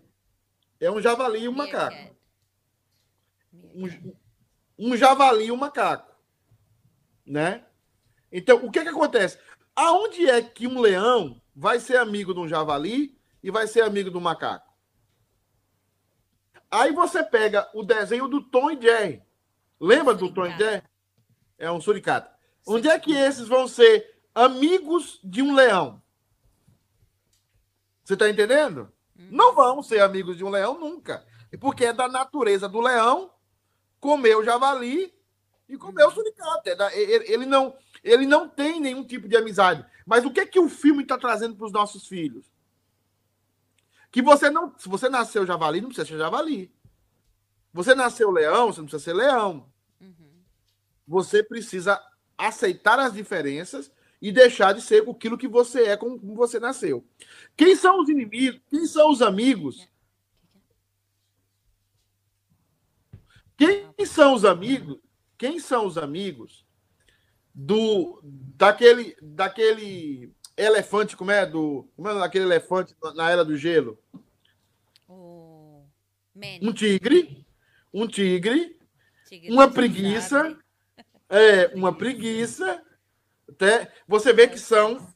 É um javali e um macaco. Um, um javali e um macaco. Né? Então, o que que acontece? Aonde é que um leão vai ser amigo de um javali e vai ser amigo do macaco? Aí você pega o desenho do Tom e Jerry. Lembra do Tom e Jerry? É um suricata. Onde é que esses vão ser amigos de um leão? Você está entendendo? Hum. Não vão ser amigos de um leão nunca. Porque é da natureza do leão comer o javali e comer o suricata. É ele, não, ele não tem nenhum tipo de amizade. Mas o que é que o filme está trazendo para os nossos filhos? Que você não. Se você nasceu javali, não precisa ser javali. Você nasceu leão, você não precisa ser leão. Uhum. Você precisa aceitar as diferenças e deixar de ser aquilo que você é como você nasceu. Quem são os inimigos? Quem são os amigos? Quem são os amigos? Quem são os amigos do daquele daquele elefante, como é do, como é aquele elefante na era do gelo? um tigre, um tigre, tigre uma preguiça, é, uma preguiça. Até você vê que são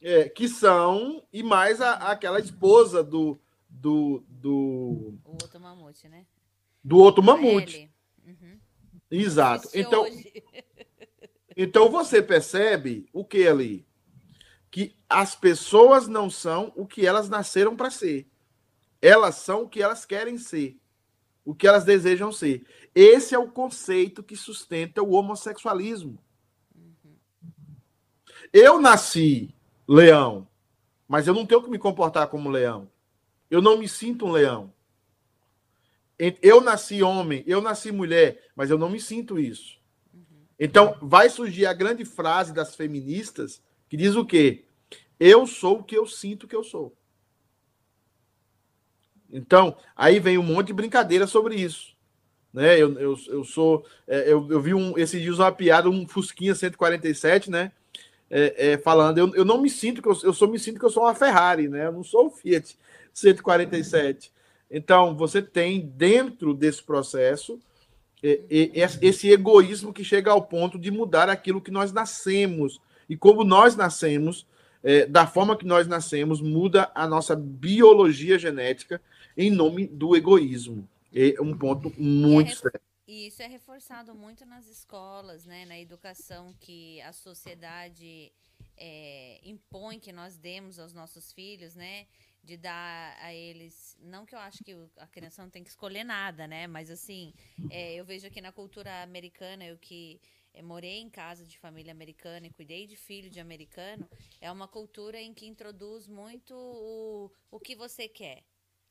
é, que são e mais a, aquela esposa do do do o outro mamute, né? Do outro mamute. Uhum. Exato. Então então você percebe o que ali que as pessoas não são o que elas nasceram para ser. Elas são o que elas querem ser, o que elas desejam ser. Esse é o conceito que sustenta o homossexualismo. Eu nasci leão, mas eu não tenho que me comportar como leão. Eu não me sinto um leão. Eu nasci homem, eu nasci mulher, mas eu não me sinto isso. Então, vai surgir a grande frase das feministas que diz o quê? Eu sou o que eu sinto que eu sou. Então, aí vem um monte de brincadeira sobre isso né? Eu, eu, eu sou. É, eu, eu vi um, esses dias uma piada, um Fusquinha 147, né? É, é, falando, eu, eu não me sinto que eu, eu sou me sinto que eu sou uma Ferrari, né? Eu não sou o Fiat 147. Então, você tem dentro desse processo esse egoísmo que chega ao ponto de mudar aquilo que nós nascemos. E como nós nascemos, é, da forma que nós nascemos, muda a nossa biologia genética em nome do egoísmo. É um ponto muito é sério. E isso é reforçado muito nas escolas, né, na educação que a sociedade é, impõe que nós demos aos nossos filhos, né, de dar a eles, não que eu acho que a criança não tem que escolher nada, né, mas assim, é, eu vejo aqui na cultura americana, eu que é, morei em casa de família americana e cuidei de filho de americano, é uma cultura em que introduz muito o, o que você quer,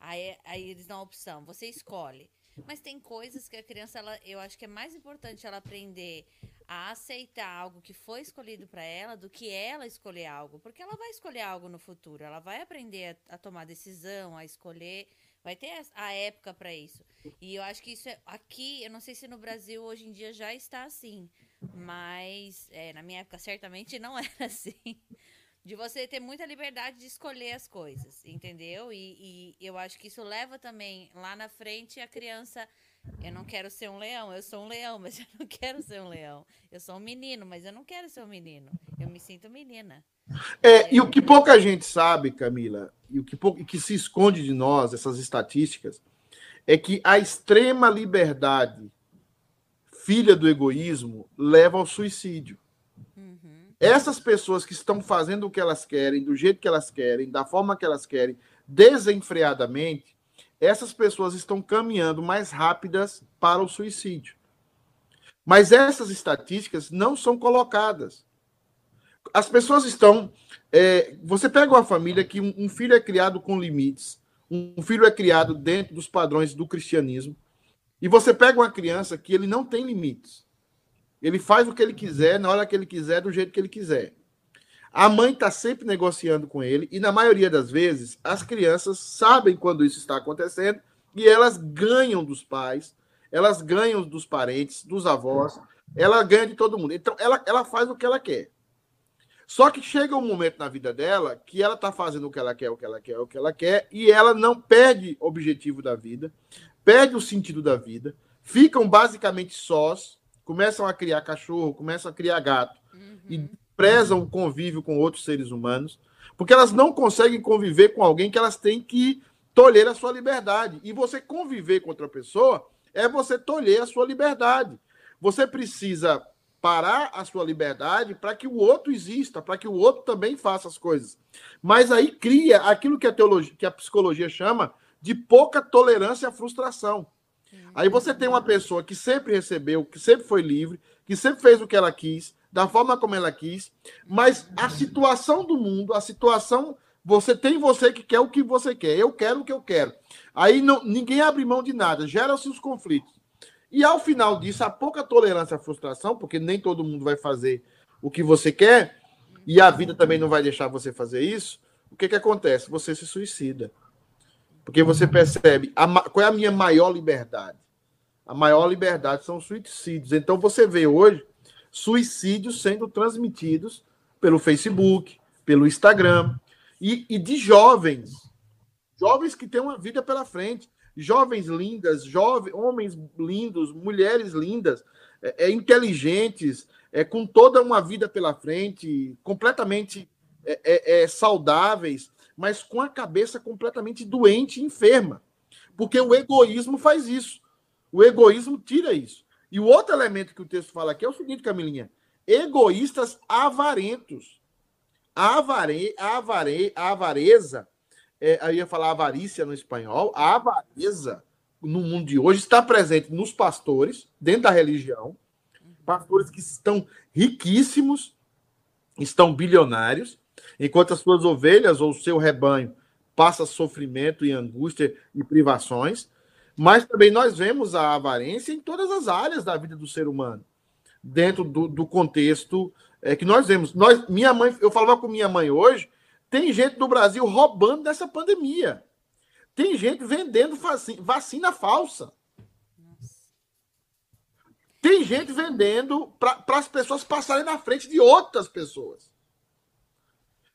Aí, aí eles dão a opção, você escolhe. Mas tem coisas que a criança, ela, eu acho que é mais importante ela aprender a aceitar algo que foi escolhido para ela do que ela escolher algo. Porque ela vai escolher algo no futuro, ela vai aprender a, a tomar decisão, a escolher, vai ter a, a época para isso. E eu acho que isso é, aqui, eu não sei se no Brasil hoje em dia já está assim, mas é, na minha época certamente não [LAUGHS] era assim de você ter muita liberdade de escolher as coisas, entendeu? E, e, eu acho que isso leva também lá na frente a criança Eu não quero ser um leão, eu sou um leão, mas [LAUGHS] eu não quero ser um leão. Eu sou um menino, mas eu não quero ser um menino. Eu me sinto menina. É, e o que pouca gente sabe, Camila, e o que, pouco, que se esconde de nós, essas estatísticas, é que a extrema liberdade, filha do egoísmo, leva ao suicídio. Uhum. Essas pessoas que estão fazendo o que elas querem, do jeito que elas querem, da forma que elas querem, desenfreadamente, essas pessoas estão caminhando mais rápidas para o suicídio. Mas essas estatísticas não são colocadas. As pessoas estão. É, você pega uma família que um, um filho é criado com limites, um filho é criado dentro dos padrões do cristianismo, e você pega uma criança que ele não tem limites. Ele faz o que ele quiser, na hora que ele quiser, do jeito que ele quiser. A mãe está sempre negociando com ele, e na maioria das vezes, as crianças sabem quando isso está acontecendo e elas ganham dos pais, elas ganham dos parentes, dos avós, ela ganha de todo mundo. Então, ela, ela faz o que ela quer. Só que chega um momento na vida dela que ela está fazendo o que ela quer, o que ela quer, o que ela quer, e ela não perde o objetivo da vida, perde o sentido da vida, ficam basicamente sós, começam a criar cachorro, começam a criar gato, uhum. e prezam o convívio com outros seres humanos, porque elas não conseguem conviver com alguém que elas têm que tolher a sua liberdade. E você conviver com outra pessoa é você tolher a sua liberdade. Você precisa parar a sua liberdade para que o outro exista, para que o outro também faça as coisas. Mas aí cria aquilo que a teologia, que a psicologia chama de pouca tolerância à frustração. Aí você tem uma pessoa que sempre recebeu, que sempre foi livre, que sempre fez o que ela quis, da forma como ela quis, mas a situação do mundo, a situação. Você tem você que quer o que você quer, eu quero o que eu quero. Aí não, ninguém abre mão de nada, geram-se os conflitos. E ao final disso, a pouca tolerância à frustração, porque nem todo mundo vai fazer o que você quer, e a vida também não vai deixar você fazer isso, o que, que acontece? Você se suicida. Porque você percebe a, qual é a minha maior liberdade. A maior liberdade são os suicídios. Então você vê hoje suicídios sendo transmitidos pelo Facebook, pelo Instagram, e, e de jovens, jovens que têm uma vida pela frente, jovens lindas, jovens, homens lindos, mulheres lindas, é, é, inteligentes, é, com toda uma vida pela frente, completamente é, é, é, saudáveis, mas com a cabeça completamente doente e enferma. Porque o egoísmo faz isso. O egoísmo tira isso. E o outro elemento que o texto fala aqui é o seguinte, Camilinha: egoístas avarentos. A, avare, a, avare, a avareza, é, ia falar avarícia no espanhol, a avareza no mundo de hoje está presente nos pastores, dentro da religião, pastores que estão riquíssimos, estão bilionários, enquanto as suas ovelhas ou o seu rebanho passa sofrimento e angústia e privações. Mas também nós vemos a avarência em todas as áreas da vida do ser humano, dentro do, do contexto é, que nós vemos. Nós, minha mãe, eu falava com minha mãe hoje, tem gente no Brasil roubando dessa pandemia. Tem gente vendendo vacina, vacina falsa. Tem gente vendendo para as pessoas passarem na frente de outras pessoas.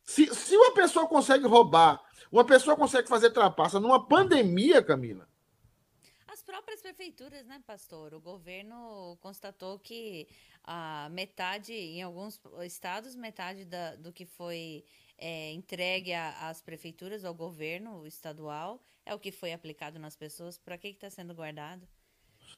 Se, se uma pessoa consegue roubar, uma pessoa consegue fazer trapaça numa pandemia, Camila, próprias prefeituras, né, pastor? O governo constatou que a metade, em alguns estados, metade da, do que foi é, entregue às prefeituras, ao governo estadual, é o que foi aplicado nas pessoas. Para que está sendo guardado?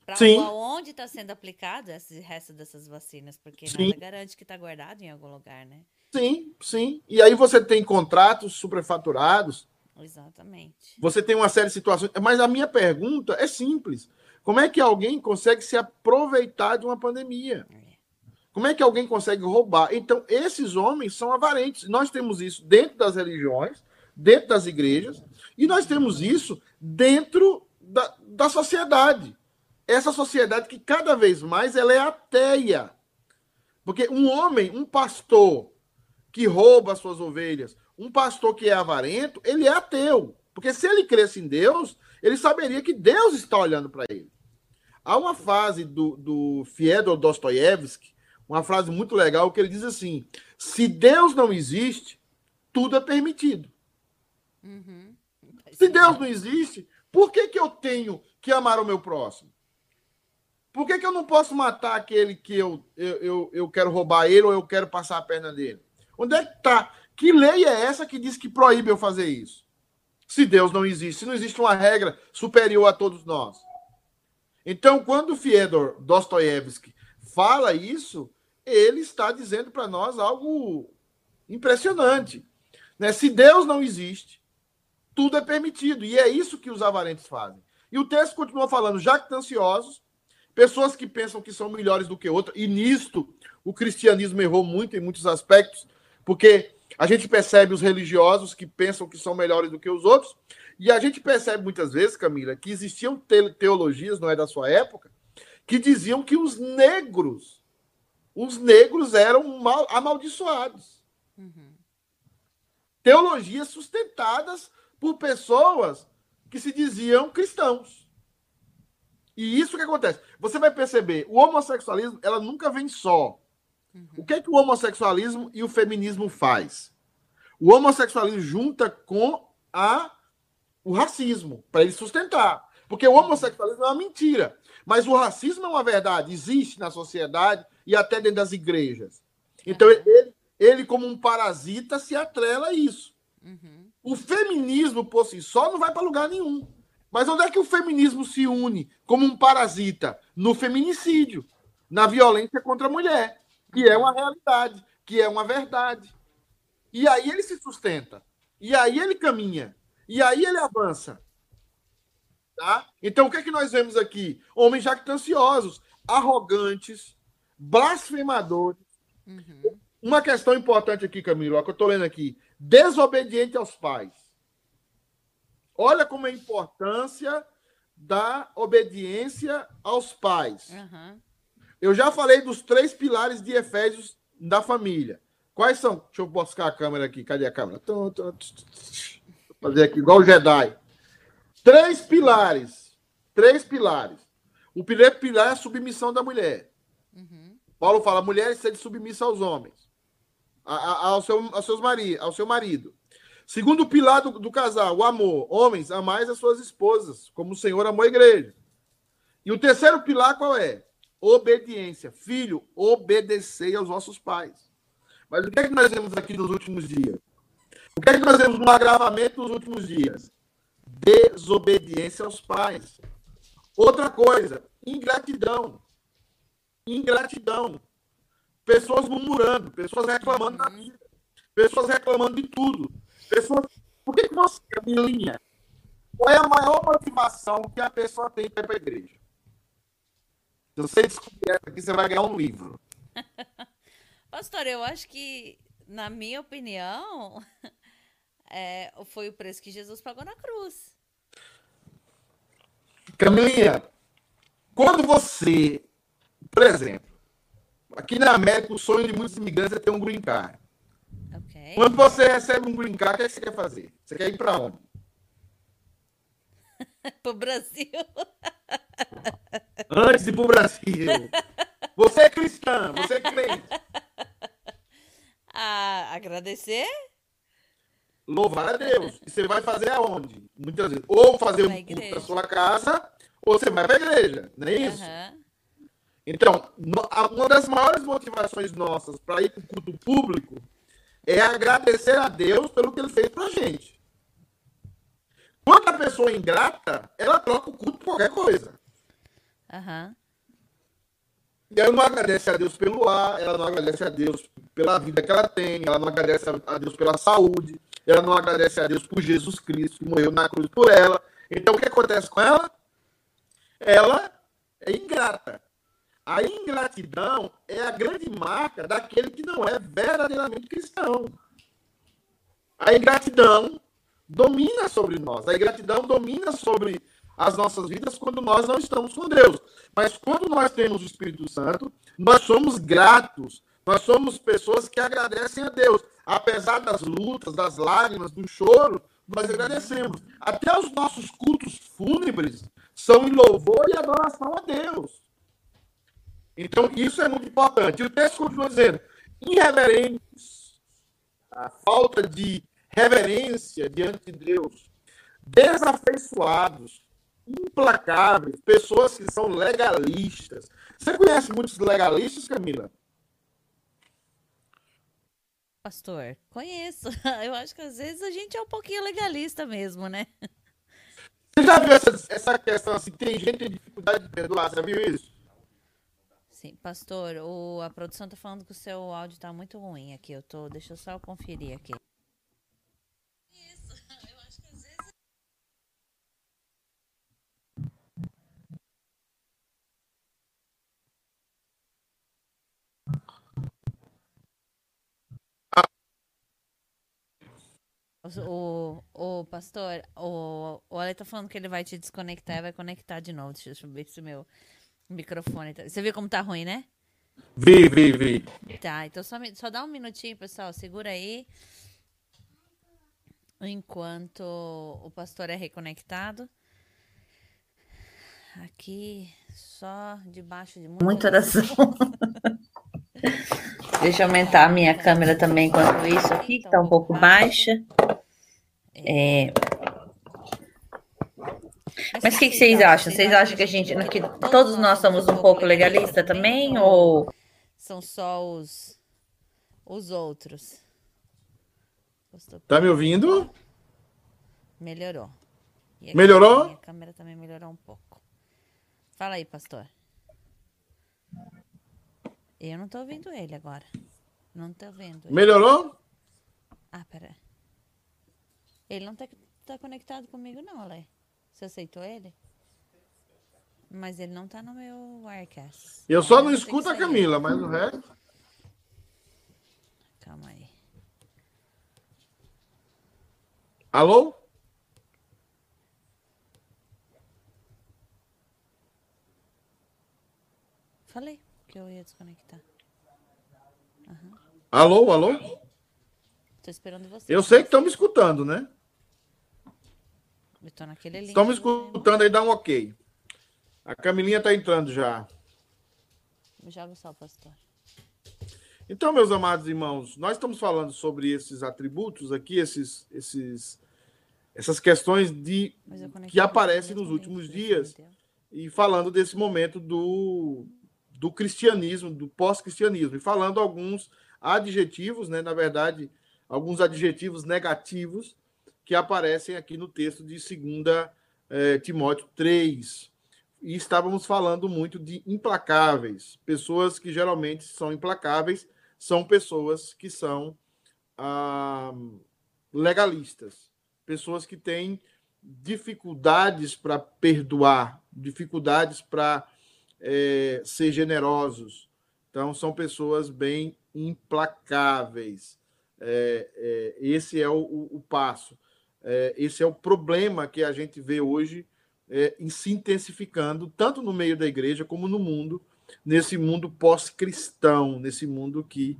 Para onde está sendo aplicado esse resto dessas vacinas? Porque sim. nada garante que está guardado em algum lugar, né? Sim, sim. E aí você tem contratos superfaturados Exatamente. Você tem uma série de situações. Mas a minha pergunta é simples: como é que alguém consegue se aproveitar de uma pandemia? É. Como é que alguém consegue roubar? Então, esses homens são avarentes. Nós temos isso dentro das religiões, dentro das igrejas, e nós temos isso dentro da, da sociedade. Essa sociedade que cada vez mais ela é ateia. Porque um homem, um pastor que rouba as suas ovelhas, um pastor que é avarento, ele é ateu. Porque se ele cresce em Deus, ele saberia que Deus está olhando para ele. Há uma frase do, do Fyodor Dostoiévski, uma frase muito legal, que ele diz assim: se Deus não existe, tudo é permitido. Uhum. Se Deus não existe, por que, que eu tenho que amar o meu próximo? Por que, que eu não posso matar aquele que eu, eu, eu, eu quero roubar ele ou eu quero passar a perna dele? Onde é que está? Que lei é essa que diz que proíbe eu fazer isso? Se Deus não existe, se não existe uma regra superior a todos nós. Então, quando Fyodor Dostoiévski fala isso, ele está dizendo para nós algo impressionante. Né? Se Deus não existe, tudo é permitido. E é isso que os avarentos fazem. E o texto continua falando, jactanciosos, pessoas que pensam que são melhores do que outras, e nisto o cristianismo errou muito em muitos aspectos, porque a gente percebe os religiosos que pensam que são melhores do que os outros, e a gente percebe muitas vezes, Camila, que existiam teologias, não é da sua época, que diziam que os negros, os negros eram mal, amaldiçoados. Uhum. Teologias sustentadas por pessoas que se diziam cristãos. E isso que acontece. Você vai perceber, o homossexualismo, ela nunca vem só. Uhum. O que é que o homossexualismo e o feminismo faz? O homossexualismo junta com a, o racismo, para ele sustentar. Porque o homossexualismo é uma mentira. Mas o racismo é uma verdade, existe na sociedade e até dentro das igrejas. Então, ele, ele como um parasita, se atrela a isso. Uhum. O feminismo por si só não vai para lugar nenhum. Mas onde é que o feminismo se une como um parasita? No feminicídio, na violência contra a mulher, que é uma realidade, que é uma verdade. E aí ele se sustenta. E aí ele caminha. E aí ele avança. Tá? Então o que é que nós vemos aqui? Homens jactanciosos, arrogantes, blasfemadores. Uhum. Uma questão importante aqui, Camilo, que eu estou lendo aqui desobediente aos pais. Olha como é a importância da obediência aos pais. Uhum. Eu já falei dos três pilares de Efésios da família. Quais são? Deixa eu buscar a câmera aqui. Cadê a câmera? Vou fazer aqui, igual o Jedi. Três pilares. Três pilares. O primeiro pilar é a submissão da mulher. Uhum. Paulo fala: mulheres sejam submissas aos homens ao, seu, ao, seus mari, ao seu marido. Segundo pilar do, do casal, o amor. Homens, amais as suas esposas, como o Senhor amou a igreja. E o terceiro pilar qual é? Obediência. Filho, obedecei aos vossos pais. Mas o que é que nós vemos aqui nos últimos dias? O que é que nós vemos no agravamento nos últimos dias? Desobediência aos pais. Outra coisa, ingratidão. Ingratidão pessoas murmurando, pessoas reclamando da vida, pessoas reclamando de tudo. Pessoas. Por que, você, Camilinha? Qual é a maior motivação que a pessoa tem para ir para a igreja? Se você descobrir essa aqui, você vai ganhar um livro. [LAUGHS] Pastor, eu acho que, na minha opinião, [LAUGHS] é, foi o preço que Jesus pagou na cruz. Camilinha, quando você, por exemplo, Aqui na América, o sonho de muitos imigrantes é ter um green card. Okay. Quando você recebe um green card, o que, é que você quer fazer? Você quer ir para onde? [LAUGHS] para o Brasil. Antes de ir para o Brasil. Você é cristã, você é crente. [LAUGHS] Ah, agradecer? Louvar a Deus. E você vai fazer aonde? Muitas vezes. Ou fazer um culto na sua casa, ou você vai para a igreja. Não é isso? Uhum. Então, uma das maiores motivações nossas para ir para o culto público é agradecer a Deus pelo que ele fez para a gente. Quando a pessoa é ingrata, ela troca o culto por qualquer coisa. Uhum. E ela não agradece a Deus pelo ar, ela não agradece a Deus pela vida que ela tem, ela não agradece a Deus pela saúde, ela não agradece a Deus por Jesus Cristo que morreu na cruz por ela. Então o que acontece com ela? Ela é ingrata. A ingratidão é a grande marca daquele que não é verdadeiramente cristão. A ingratidão domina sobre nós. A ingratidão domina sobre as nossas vidas quando nós não estamos com Deus. Mas quando nós temos o Espírito Santo, nós somos gratos. Nós somos pessoas que agradecem a Deus. Apesar das lutas, das lágrimas, do choro, nós agradecemos. Até os nossos cultos fúnebres são em louvor e adoração a Deus. Então, isso é muito importante. E o texto continua dizendo: irreverentes, a falta de reverência diante de Deus, desafeiçoados, implacáveis, pessoas que são legalistas. Você conhece muitos legalistas, Camila? Pastor, conheço. [LAUGHS] Eu acho que às vezes a gente é um pouquinho legalista mesmo, né? Você já viu essa, essa questão assim? Tem gente que tem dificuldade de perdoar, você viu isso? Sim, pastor, o, a produção tá falando que o seu áudio tá muito ruim aqui. Eu tô, deixa eu só conferir aqui. O, o, o pastor, o, o Ale tá falando que ele vai te desconectar e vai conectar de novo. Deixa eu ver se o meu microfone tá. Você viu como tá ruim, né? Vi, vi, vi. Tá, então só, só dá um minutinho, pessoal. Segura aí. Enquanto o pastor é reconectado. Aqui, só debaixo de muita, muita oração. [LAUGHS] Deixa eu aumentar a minha câmera também enquanto isso aqui, que está um pouco baixa. É... Mas o que, que, vocês acham? Vocês acham que a gente, que todos nós somos um pouco legalistas também, ou são só os os outros? Tá me ouvindo? Melhorou. Melhorou? A câmera também melhorou um pouco. Fala aí, pastor. Eu não tô ouvindo ele agora. Não tô vendo. Ele. Melhorou? Ah, pera. Ele não tá, tá conectado comigo, não, Ale. Você aceitou ele? Mas ele não tá no meu Wirecast. Eu só não escuto a Camila, mas o resto. Calma aí. Alô? Falei que eu ia desconectar. Uhum. Alô, alô? Tô esperando você. Eu sei que estão me escutando, né? Tô naquele link. Estão me escutando aí, dá um ok. A Camilinha tá entrando já. Joga só, pastor. Então, meus amados irmãos, nós estamos falando sobre esses atributos aqui, esses, esses, essas questões de que aparecem nos últimos dias e falando desse momento do, do cristianismo, do pós-cristianismo, e falando alguns adjetivos, né, na verdade, alguns adjetivos negativos que aparecem aqui no texto de 2 eh, Timóteo 3. E estávamos falando muito de implacáveis. Pessoas que geralmente são implacáveis são pessoas que são ah, legalistas, pessoas que têm dificuldades para perdoar, dificuldades para é, ser generosos. Então, são pessoas bem implacáveis. É, é, esse é o, o, o passo. É, esse é o problema que a gente vê hoje é, em se intensificando, tanto no meio da igreja como no mundo, nesse mundo pós-cristão, nesse mundo que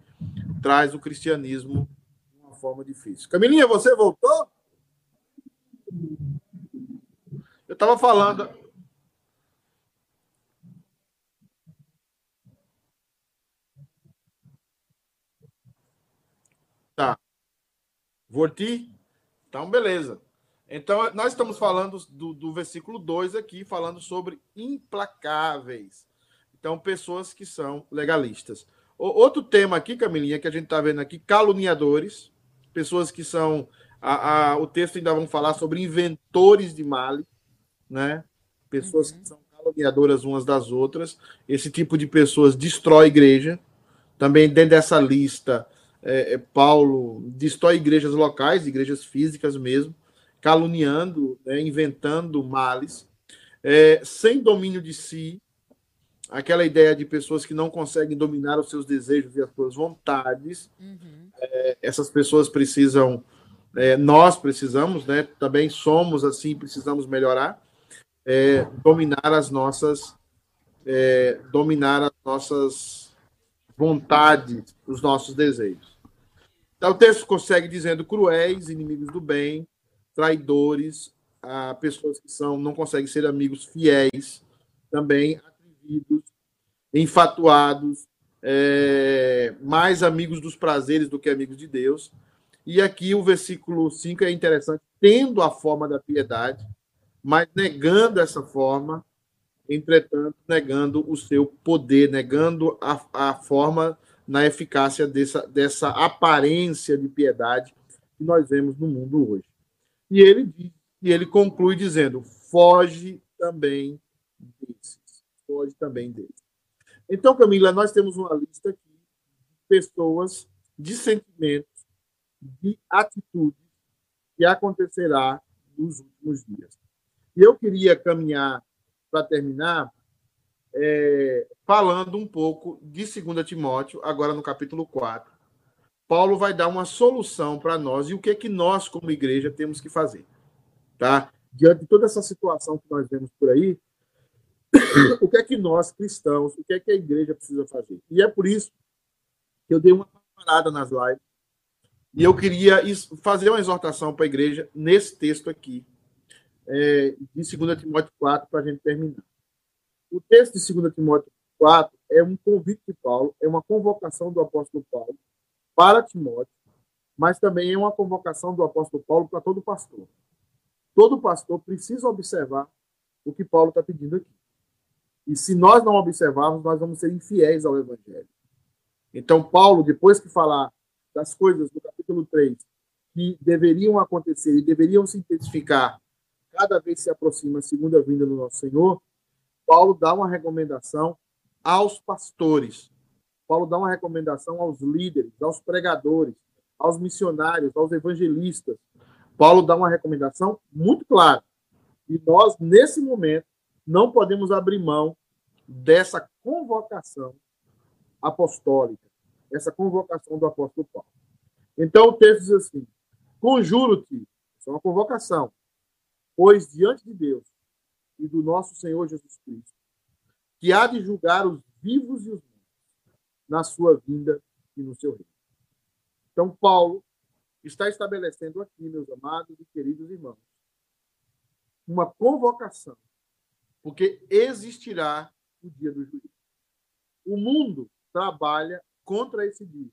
traz o cristianismo de uma forma difícil. Camilinha, você voltou? Eu estava falando. Tá. Volti? Então, beleza. Então, nós estamos falando do, do versículo 2 aqui, falando sobre implacáveis. Então, pessoas que são legalistas. O, outro tema aqui, Camilinha, que a gente está vendo aqui, caluniadores, pessoas que são. A, a, o texto ainda vão falar sobre inventores de males, né? Pessoas uhum. que são caluniadoras umas das outras. Esse tipo de pessoas destrói a igreja. Também dentro dessa lista é, é, Paulo destrói igrejas locais, igrejas físicas mesmo, caluniando, né, inventando males, é, sem domínio de si, aquela ideia de pessoas que não conseguem dominar os seus desejos e as suas vontades. Uhum. É, essas pessoas precisam, é, nós precisamos, né, também somos assim, precisamos melhorar, é, dominar as nossas, dominar as nossas vontades, os nossos desejos. Então, o texto consegue dizendo cruéis, inimigos do bem, traidores, a pessoas que são não conseguem ser amigos fiéis, também atrevidos, enfatuados, é, mais amigos dos prazeres do que amigos de Deus. E aqui o versículo 5 é interessante, tendo a forma da piedade, mas negando essa forma, entretanto, negando o seu poder, negando a, a forma na eficácia dessa, dessa aparência de piedade que nós vemos no mundo hoje. E ele e ele conclui dizendo: foge também desses. Foge também desses. Então, Camila, nós temos uma lista aqui de pessoas, de sentimentos, de atitudes que acontecerá nos últimos dias. E eu queria caminhar para terminar é, falando um pouco de 2 Timóteo, agora no capítulo 4. Paulo vai dar uma solução para nós e o que é que nós, como igreja, temos que fazer. Tá? Diante de toda essa situação que nós vemos por aí, [COUGHS] o que é que nós, cristãos, o que é que a igreja precisa fazer? E é por isso que eu dei uma parada nas lives e eu queria fazer uma exortação para a igreja nesse texto aqui, é, de 2 Timóteo 4, para a gente terminar. O texto de 2 Timóteo 4 é um convite de Paulo, é uma convocação do apóstolo Paulo para Timóteo, mas também é uma convocação do apóstolo Paulo para todo pastor. Todo pastor precisa observar o que Paulo está pedindo aqui. E se nós não observarmos, nós vamos ser infiéis ao Evangelho. Então, Paulo, depois que falar das coisas do capítulo 3 que deveriam acontecer e deveriam se intensificar cada vez se aproxima a segunda vinda do nosso Senhor, Paulo dá uma recomendação aos pastores. Paulo dá uma recomendação aos líderes, aos pregadores, aos missionários, aos evangelistas. Paulo dá uma recomendação muito clara. E nós, nesse momento, não podemos abrir mão dessa convocação apostólica, essa convocação do apóstolo Paulo. Então, o texto diz assim: Conjuro-te, isso é uma convocação, Pois diante de Deus e do nosso Senhor Jesus Cristo, que há de julgar os vivos e os mortos na sua vinda e no seu reino. Então, Paulo está estabelecendo aqui, meus amados e queridos irmãos, uma convocação, porque existirá o dia do juízo. O mundo trabalha contra esse dia.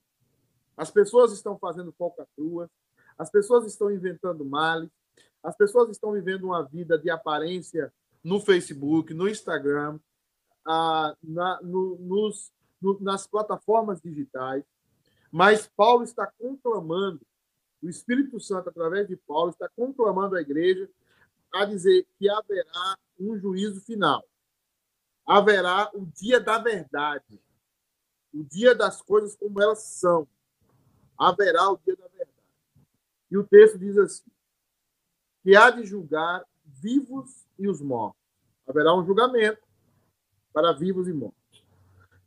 As pessoas estão fazendo falcatruas, as pessoas estão inventando males, as pessoas estão vivendo uma vida de aparência no Facebook, no Instagram, na, no, nos, no, nas plataformas digitais. Mas Paulo está conclamando, o Espírito Santo, através de Paulo, está conclamando a igreja a dizer que haverá um juízo final. Haverá o dia da verdade, o dia das coisas como elas são. Haverá o dia da verdade. E o texto diz assim: que há de julgar vivos e os mortos. Haverá um julgamento para vivos e mortos.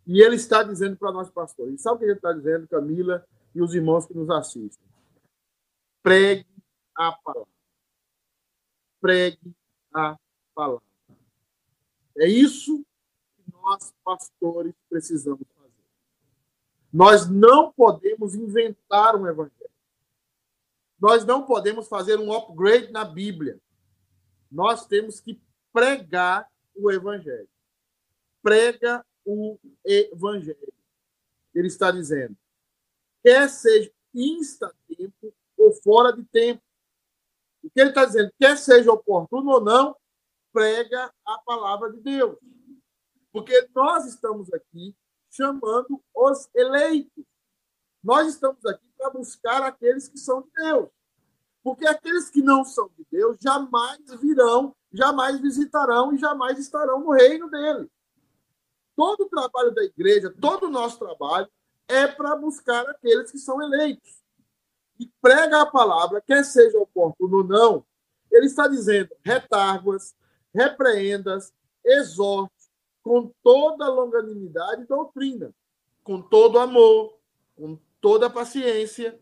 E ele está dizendo para nós, pastores, sabe o que ele está dizendo, Camila e os irmãos que nos assistem? Pregue a palavra. Pregue a palavra. É isso que nós, pastores, precisamos fazer. Nós não podemos inventar um evangelho. Nós não podemos fazer um upgrade na Bíblia. Nós temos que pregar o Evangelho. Prega o Evangelho. Ele está dizendo, quer seja insta-tempo ou fora de tempo. O que ele está dizendo, quer seja oportuno ou não, prega a palavra de Deus. Porque nós estamos aqui chamando os eleitos. Nós estamos aqui para buscar aqueles que são de Deus. Porque aqueles que não são de Deus jamais virão, jamais visitarão e jamais estarão no reino dele. Todo o trabalho da igreja, todo o nosso trabalho é para buscar aqueles que são eleitos. E prega a palavra, quer seja oportuno ou não, ele está dizendo: retarguas, repreendas, exorte, com toda longanimidade e doutrina, com todo amor, com toda paciência,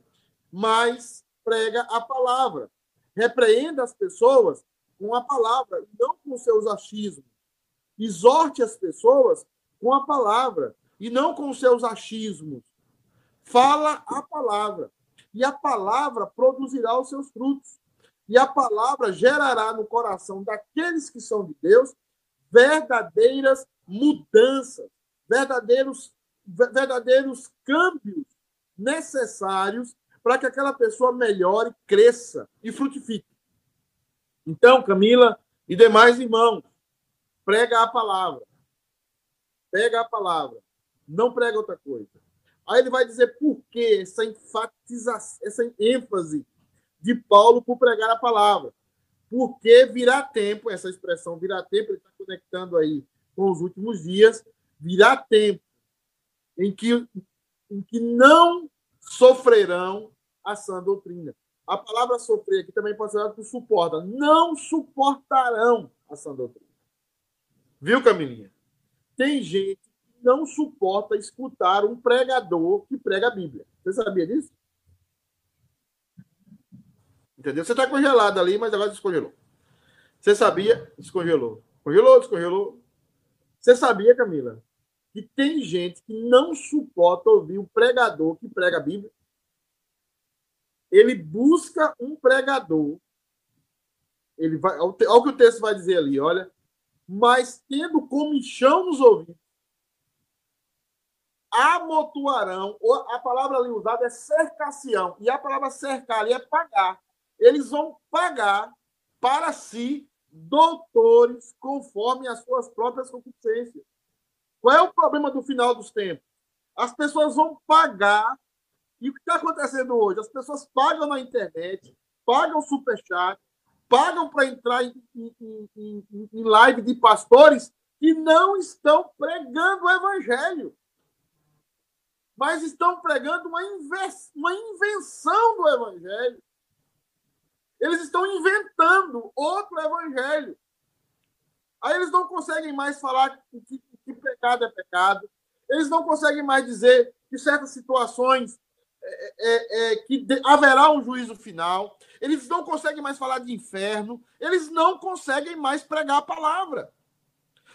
mas prega a palavra. Repreenda as pessoas com a palavra, não com seus achismos. Exorte as pessoas com a palavra, e não com seus achismos. Fala a palavra, e a palavra produzirá os seus frutos. E a palavra gerará no coração daqueles que são de Deus verdadeiras mudanças, verdadeiros, verdadeiros câmbios necessários para que aquela pessoa melhore, cresça e frutifique. Então, Camila E demais irmãos, prega a palavra. Pega a palavra. Não prega outra coisa. Aí ele vai dizer por que essa enfatização, essa ênfase de Paulo por pregar a palavra. Porque virá tempo, essa expressão virá tempo, ele está conectando aí com os últimos dias, virá tempo em que, em que não sofrerão a sã doutrina. A palavra sofrer aqui também pode ser usada por suporta. Não suportarão a sã doutrina. Viu, Camilinha? Tem gente que não suporta escutar um pregador que prega a Bíblia. Você sabia disso? Entendeu? Você está congelado ali, mas agora descongelou. Você sabia? Descongelou. Congelou, descongelou. Você sabia, Camila, que tem gente que não suporta ouvir um pregador que prega a Bíblia? Ele busca um pregador. Ele vai, olha o que o texto vai dizer ali, olha. Mas tendo comichão nos ouvidos, amotoarão, a palavra ali usada é cercação, e a palavra cercar ali é pagar eles vão pagar para si doutores conforme as suas próprias concupiscências. Qual é o problema do final dos tempos? As pessoas vão pagar. E o que está acontecendo hoje? As pessoas pagam na internet, pagam superchat, pagam para entrar em, em, em, em, live de pastores que não estão pregando o evangelho, mas estão pregando uma, uma invenção do evangelho. Eles estão inventando outro evangelho. Aí eles não conseguem mais falar que, que pecado é pecado. Eles não conseguem mais dizer que certas situações é, é, é, que haverá um juízo final. Eles não conseguem mais falar de inferno. Eles não conseguem mais pregar a palavra.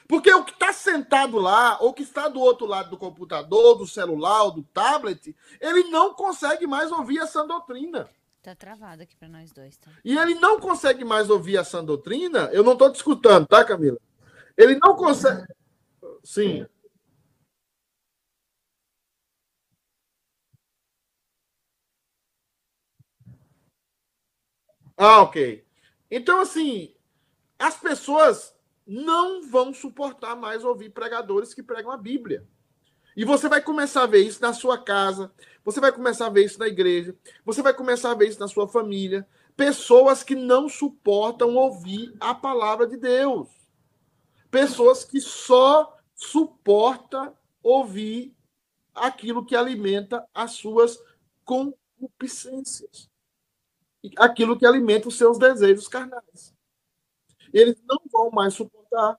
Porque o que está sentado lá, ou que está do outro lado do computador, do celular, ou do tablet, ele não consegue mais ouvir essa doutrina. Tá travado aqui para nós dois, tá? E ele não consegue mais ouvir a sã doutrina. Eu não estou te escutando, tá, Camila? Ele não consegue. Sim. Ah, ok. Então, assim, as pessoas não vão suportar mais ouvir pregadores que pregam a Bíblia. E você vai começar a ver isso na sua casa, você vai começar a ver isso na igreja, você vai começar a ver isso na sua família. Pessoas que não suportam ouvir a palavra de Deus. Pessoas que só suportam ouvir aquilo que alimenta as suas concupiscências. Aquilo que alimenta os seus desejos carnais. Eles não vão mais suportar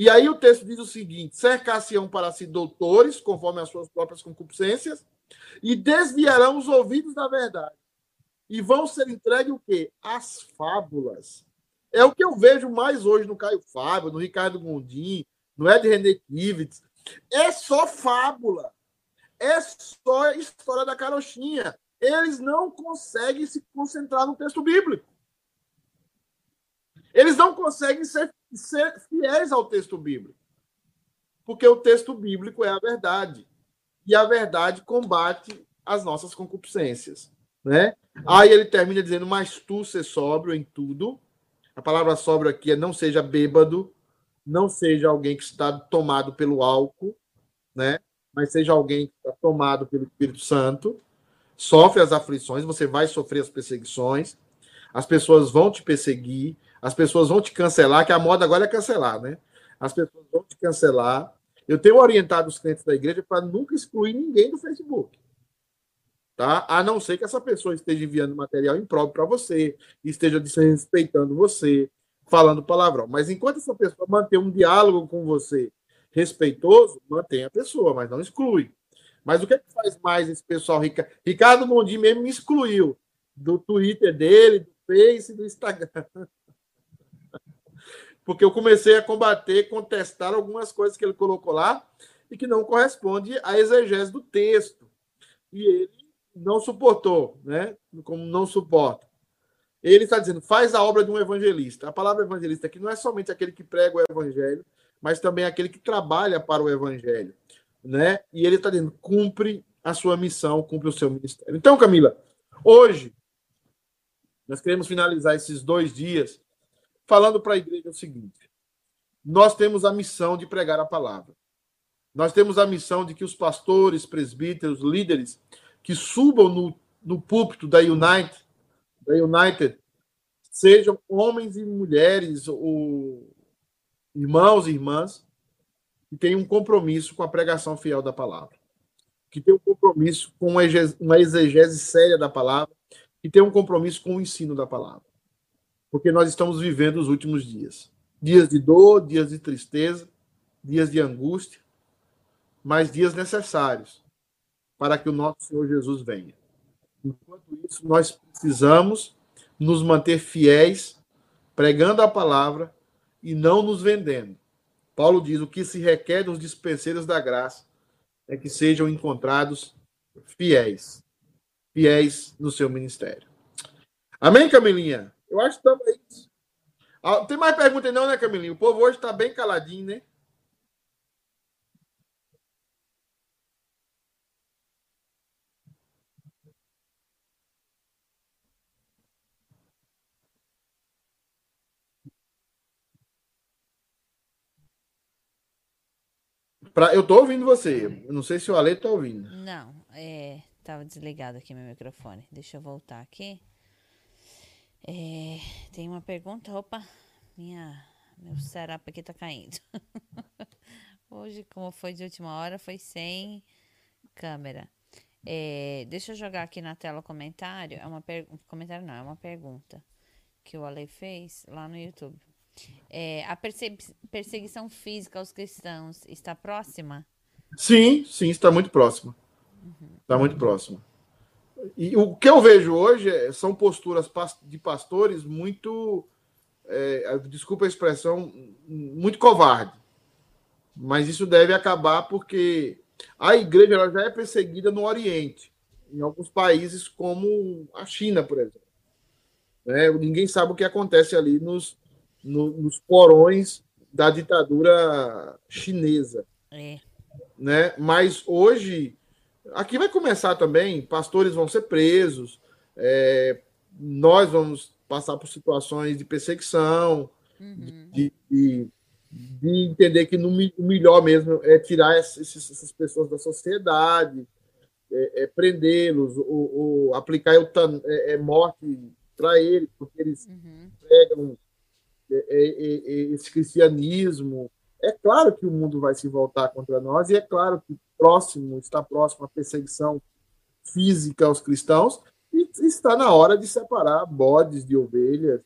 e aí o texto diz o seguinte: cercar-se-ão para si doutores, conforme as suas próprias concupiscências, e desviarão os ouvidos da verdade. E vão ser entregues o quê? As fábulas. É o que eu vejo mais hoje no Caio Fábio, no Ricardo Gondim, no Ed René Kivitz. É só fábula. É só história da carochinha. Eles não conseguem se concentrar no texto bíblico. Eles não conseguem ser, ser fiéis ao texto bíblico. Porque o texto bíblico é a verdade. E a verdade combate as nossas concupiscências. Né? Aí ele termina dizendo: Mas tu ser sóbrio em tudo. A palavra sóbrio aqui é não seja bêbado, não seja alguém que está tomado pelo álcool, né? mas seja alguém que está tomado pelo Espírito Santo. Sofre as aflições, você vai sofrer as perseguições, as pessoas vão te perseguir, as pessoas vão te cancelar, que a moda agora é cancelar, né? As pessoas vão te cancelar. Eu tenho orientado os clientes da igreja para nunca excluir ninguém do Facebook. Tá? A não ser que essa pessoa esteja enviando material impróprio para você, esteja desrespeitando você, falando palavrão. Mas enquanto essa pessoa manter um diálogo com você respeitoso, mantém a pessoa, mas não exclui. Mas o que, é que faz mais esse pessoal? Ricardo Mondi mesmo me excluiu do Twitter dele, do Face, do Instagram [LAUGHS] porque eu comecei a combater, contestar algumas coisas que ele colocou lá e que não corresponde à exegese do texto. E ele não suportou, né? Como não suporta. Ele está dizendo, faz a obra de um evangelista. A palavra evangelista aqui não é somente aquele que prega o evangelho, mas também aquele que trabalha para o evangelho, né? E ele está dizendo, cumpre a sua missão, cumpre o seu ministério. Então, Camila, hoje nós queremos finalizar esses dois dias falando para a igreja o seguinte: nós temos a missão de pregar a palavra. Nós temos a missão de que os pastores, presbíteros, líderes que subam no, no púlpito da United, da United sejam homens e mulheres, ou irmãos e irmãs, que tenham um compromisso com a pregação fiel da palavra, que tenham um compromisso com uma exegese séria da palavra, que tenham um compromisso com o ensino da palavra. Porque nós estamos vivendo os últimos dias. Dias de dor, dias de tristeza, dias de angústia, mas dias necessários para que o nosso Senhor Jesus venha. Enquanto isso, nós precisamos nos manter fiéis, pregando a palavra e não nos vendendo. Paulo diz: o que se requer dos dispenseiros da graça é que sejam encontrados fiéis, fiéis no seu ministério. Amém, Camilinha? Eu acho que estamos aí. Ah, tem mais perguntas não, né, Camilinha? O povo hoje está bem caladinho, né? Pra, eu tô ouvindo você. Eu não sei se o Ale tá ouvindo. Não, é, tava desligado aqui meu microfone. Deixa eu voltar aqui. É, tem uma pergunta. Opa, minha, meu setup aqui tá caindo. [LAUGHS] Hoje, como foi de última hora, foi sem câmera. É, deixa eu jogar aqui na tela o comentário. É uma per... comentário não, é uma pergunta que o Ale fez lá no YouTube. É, a perseguição física aos cristãos está próxima? Sim, sim, está muito próxima. Está muito próxima. E o que eu vejo hoje é, são posturas de pastores muito, é, desculpa a expressão, muito covarde. Mas isso deve acabar porque a igreja ela já é perseguida no Oriente, em alguns países como a China, por exemplo. É, ninguém sabe o que acontece ali nos, no, nos porões da ditadura chinesa. É. Né? Mas hoje, aqui vai começar também, pastores vão ser presos, é, nós vamos passar por situações de perseguição, uhum. de, de, de, entender que no, o melhor mesmo é tirar esses, essas pessoas da sociedade, é, é prendê-los, ou, ou, aplicar é, é morte para eles, porque eles uhum. pregam esse cristianismo. É claro que o mundo vai se voltar contra nós, e é claro que próximo, está próximo a perseguição física aos cristãos, e está na hora de separar bodes de ovelhas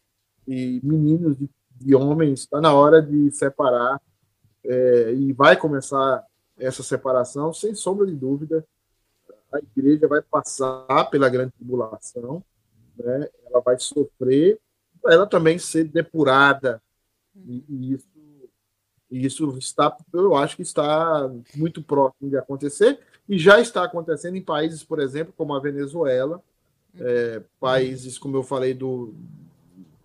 e meninos de, de homens, está na hora de separar, é, e vai começar essa separação, sem sombra de dúvida. A igreja vai passar pela grande tribulação, né? ela vai sofrer ela também ser depurada. E, e isso, e isso está, eu acho que está muito próximo de acontecer, e já está acontecendo em países, por exemplo, como a Venezuela, é, países, como eu falei, do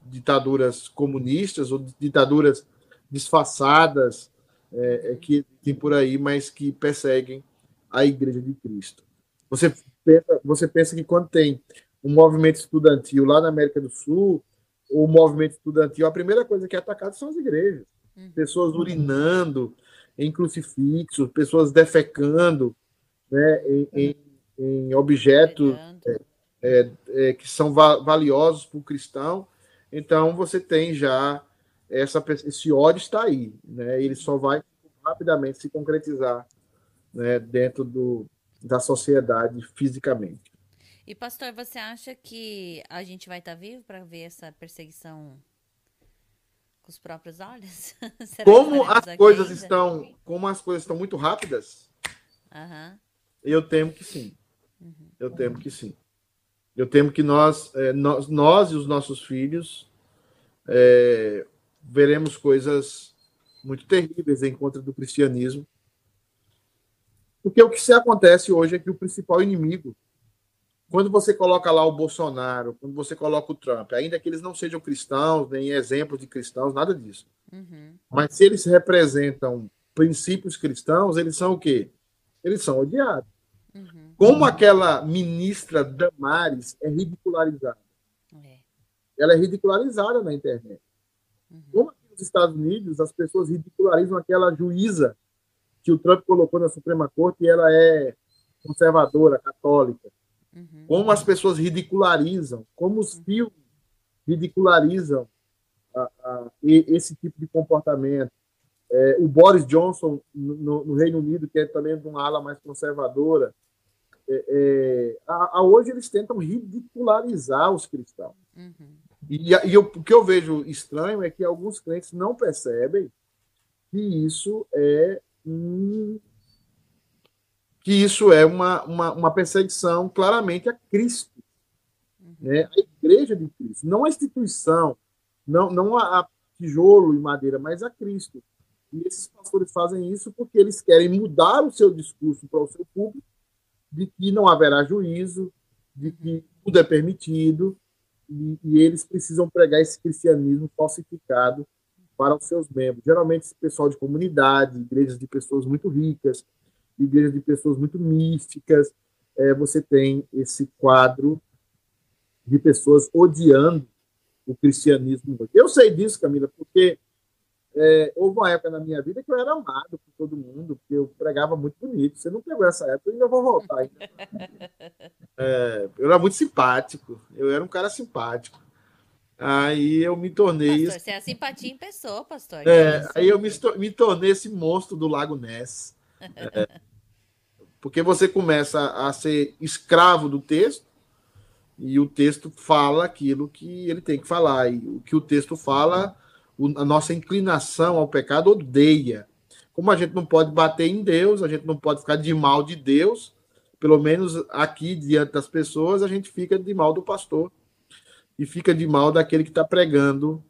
ditaduras comunistas ou ditaduras disfarçadas é, é, que tem por aí, mas que perseguem a Igreja de Cristo. Você pensa, você pensa que quando tem um movimento estudantil lá na América do Sul, o movimento estudantil, a primeira coisa que é atacada são as igrejas. Uhum. Pessoas urinando em crucifixos, pessoas defecando né, em, em, em objetos é, é, é, que são valiosos para o cristão. Então, você tem já essa, esse ódio está aí. Né, ele só vai rapidamente se concretizar né, dentro do, da sociedade fisicamente. E, pastor, você acha que a gente vai estar tá vivo para ver essa perseguição com os próprios olhos? [LAUGHS] como as coisas ainda? estão, como as coisas estão muito rápidas, uhum. eu temo que sim. Uhum. Eu temo que sim. Eu temo que nós, é, nós, nós e os nossos filhos é, veremos coisas muito terríveis em contra do cristianismo. Porque o que se acontece hoje é que o principal inimigo quando você coloca lá o Bolsonaro, quando você coloca o Trump, ainda que eles não sejam cristãos, nem exemplos de cristãos, nada disso. Uhum. Mas se eles representam princípios cristãos, eles são o quê? Eles são odiados. Uhum. Como aquela ministra Damares é ridicularizada. É. Ela é ridicularizada na internet. Uhum. Como aqui nos Estados Unidos, as pessoas ridicularizam aquela juíza que o Trump colocou na Suprema Corte e ela é conservadora, católica. Uhum. Como as pessoas ridicularizam, como os filmes ridicularizam a, a, esse tipo de comportamento. É, o Boris Johnson, no, no, Reino Unido, que é também de uma ala mais conservadora, é, é, a, hoje eles tentam ridicularizar os cristãos. Uhum. E, e eu, o que eu vejo estranho é que alguns crentes não percebem que isso é um, que isso é uma, uma, uma perseguição claramente a Cristo, uhum. né? a igreja de Cristo, não a instituição, não, não a, a tijolo e madeira, mas a Cristo. E esses pastores fazem isso porque eles querem mudar o seu discurso para o seu público de que não haverá juízo, de que tudo é permitido, e, e, eles precisam pregar esse cristianismo falsificado para os seus membros. Geralmente, esse pessoal de comunidade, igrejas de pessoas muito ricas, igrejas de pessoas muito místicas, é, você tem esse quadro de pessoas odiando o cristianismo. Eu sei disso, Camila, porque é, houve uma época na minha vida que eu era amado por todo mundo, porque eu pregava muito bonito. Você não pegou essa época, eu ainda vou voltar. Ainda. [LAUGHS] É, eu era muito simpático, eu era um cara simpático. Aí eu me tornei. Pastor, você é a simpatia em pessoa, pastor. É, aí eu me, me, tornei esse monstro do Lago Ness. É, [LAUGHS] porque você começa a ser escravo do texto, e o texto fala aquilo que ele tem que falar. E o que o texto fala a nossa inclinação ao pecado odeia. Como a gente não pode bater em Deus, a gente não pode ficar de mal de Deus, pelo menos aqui diante das pessoas, a gente fica de mal do pastor e fica de mal daquele que está pregando.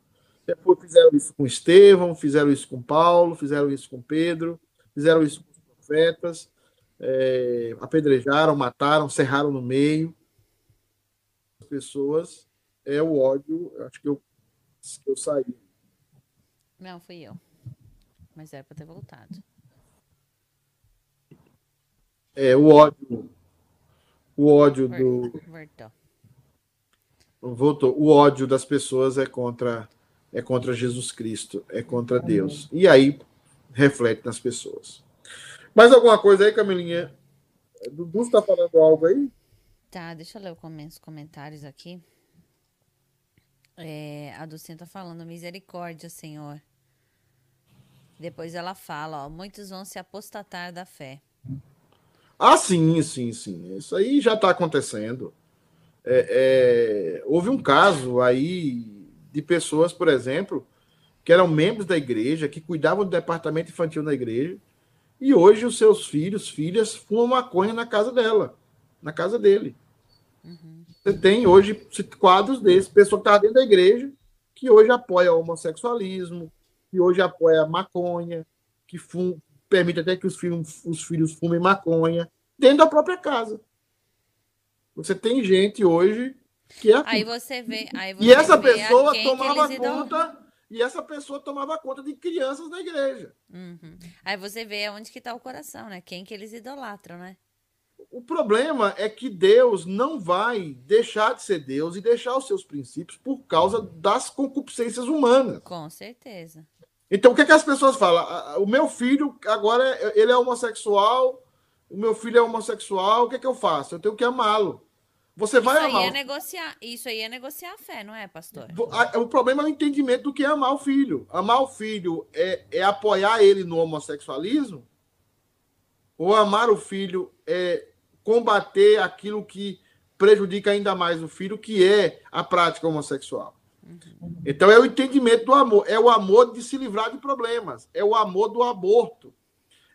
Depois fizeram isso com Estevão, fizeram isso com Paulo, fizeram isso com Pedro, fizeram isso com os profetas, é, apedrejaram, mataram, cerraram no meio. As pessoas é o ódio, acho que eu, que eu saí não, fui eu. Mas era para ter voltado. É, o ódio. O ódio do. Voltou. Voltou. O ódio das pessoas é contra é contra Jesus Cristo, é contra Deus. E aí reflete nas pessoas. Mais alguma coisa aí, Camilinha? Dudu está falando algo aí? Tá, deixa eu ler os comentários aqui. É, a Dulcinha tá falando, misericórdia, Senhor. Depois ela fala, ó, muitos vão se apostatar da fé. Ah, sim, sim, sim. Isso aí já está acontecendo. É, é, houve um caso aí de pessoas, por exemplo, que eram membros da igreja, que cuidavam do departamento infantil na igreja, e hoje os seus filhos, filhas, fumam maconha na casa dela, na casa dele. Uhum. Você tem hoje quadros desses, pessoa que está dentro da igreja, que hoje apoia o homossexualismo, que hoje apoia a maconha, que fum, permite até que os filhos, os filhos fumem maconha dentro da própria casa. Você tem gente hoje que é assim. Aí você vê. Aí você e essa pessoa tomava conta. E essa pessoa tomava conta de crianças na igreja. Uhum. Aí você vê onde que está o coração, né? Quem que eles idolatram, né? O problema é que Deus não vai deixar de ser Deus e deixar os seus princípios por causa das concupiscências humanas. Com certeza. Então, o que, é que as pessoas falam? O meu filho agora ele é homossexual, o meu filho é homossexual, o que, é que eu faço? Eu tenho que amá-lo. Você vai isso amar. Aí é negociar, isso aí é negociar a fé, não é, pastor? O problema é o entendimento do que é amar o filho. Amar o filho é, é apoiar ele no homossexualismo? Ou amar o filho é combater aquilo que prejudica ainda mais o filho, que é a prática homossexual? Então é o entendimento do amor, é o amor de se livrar de problemas, é o amor do aborto,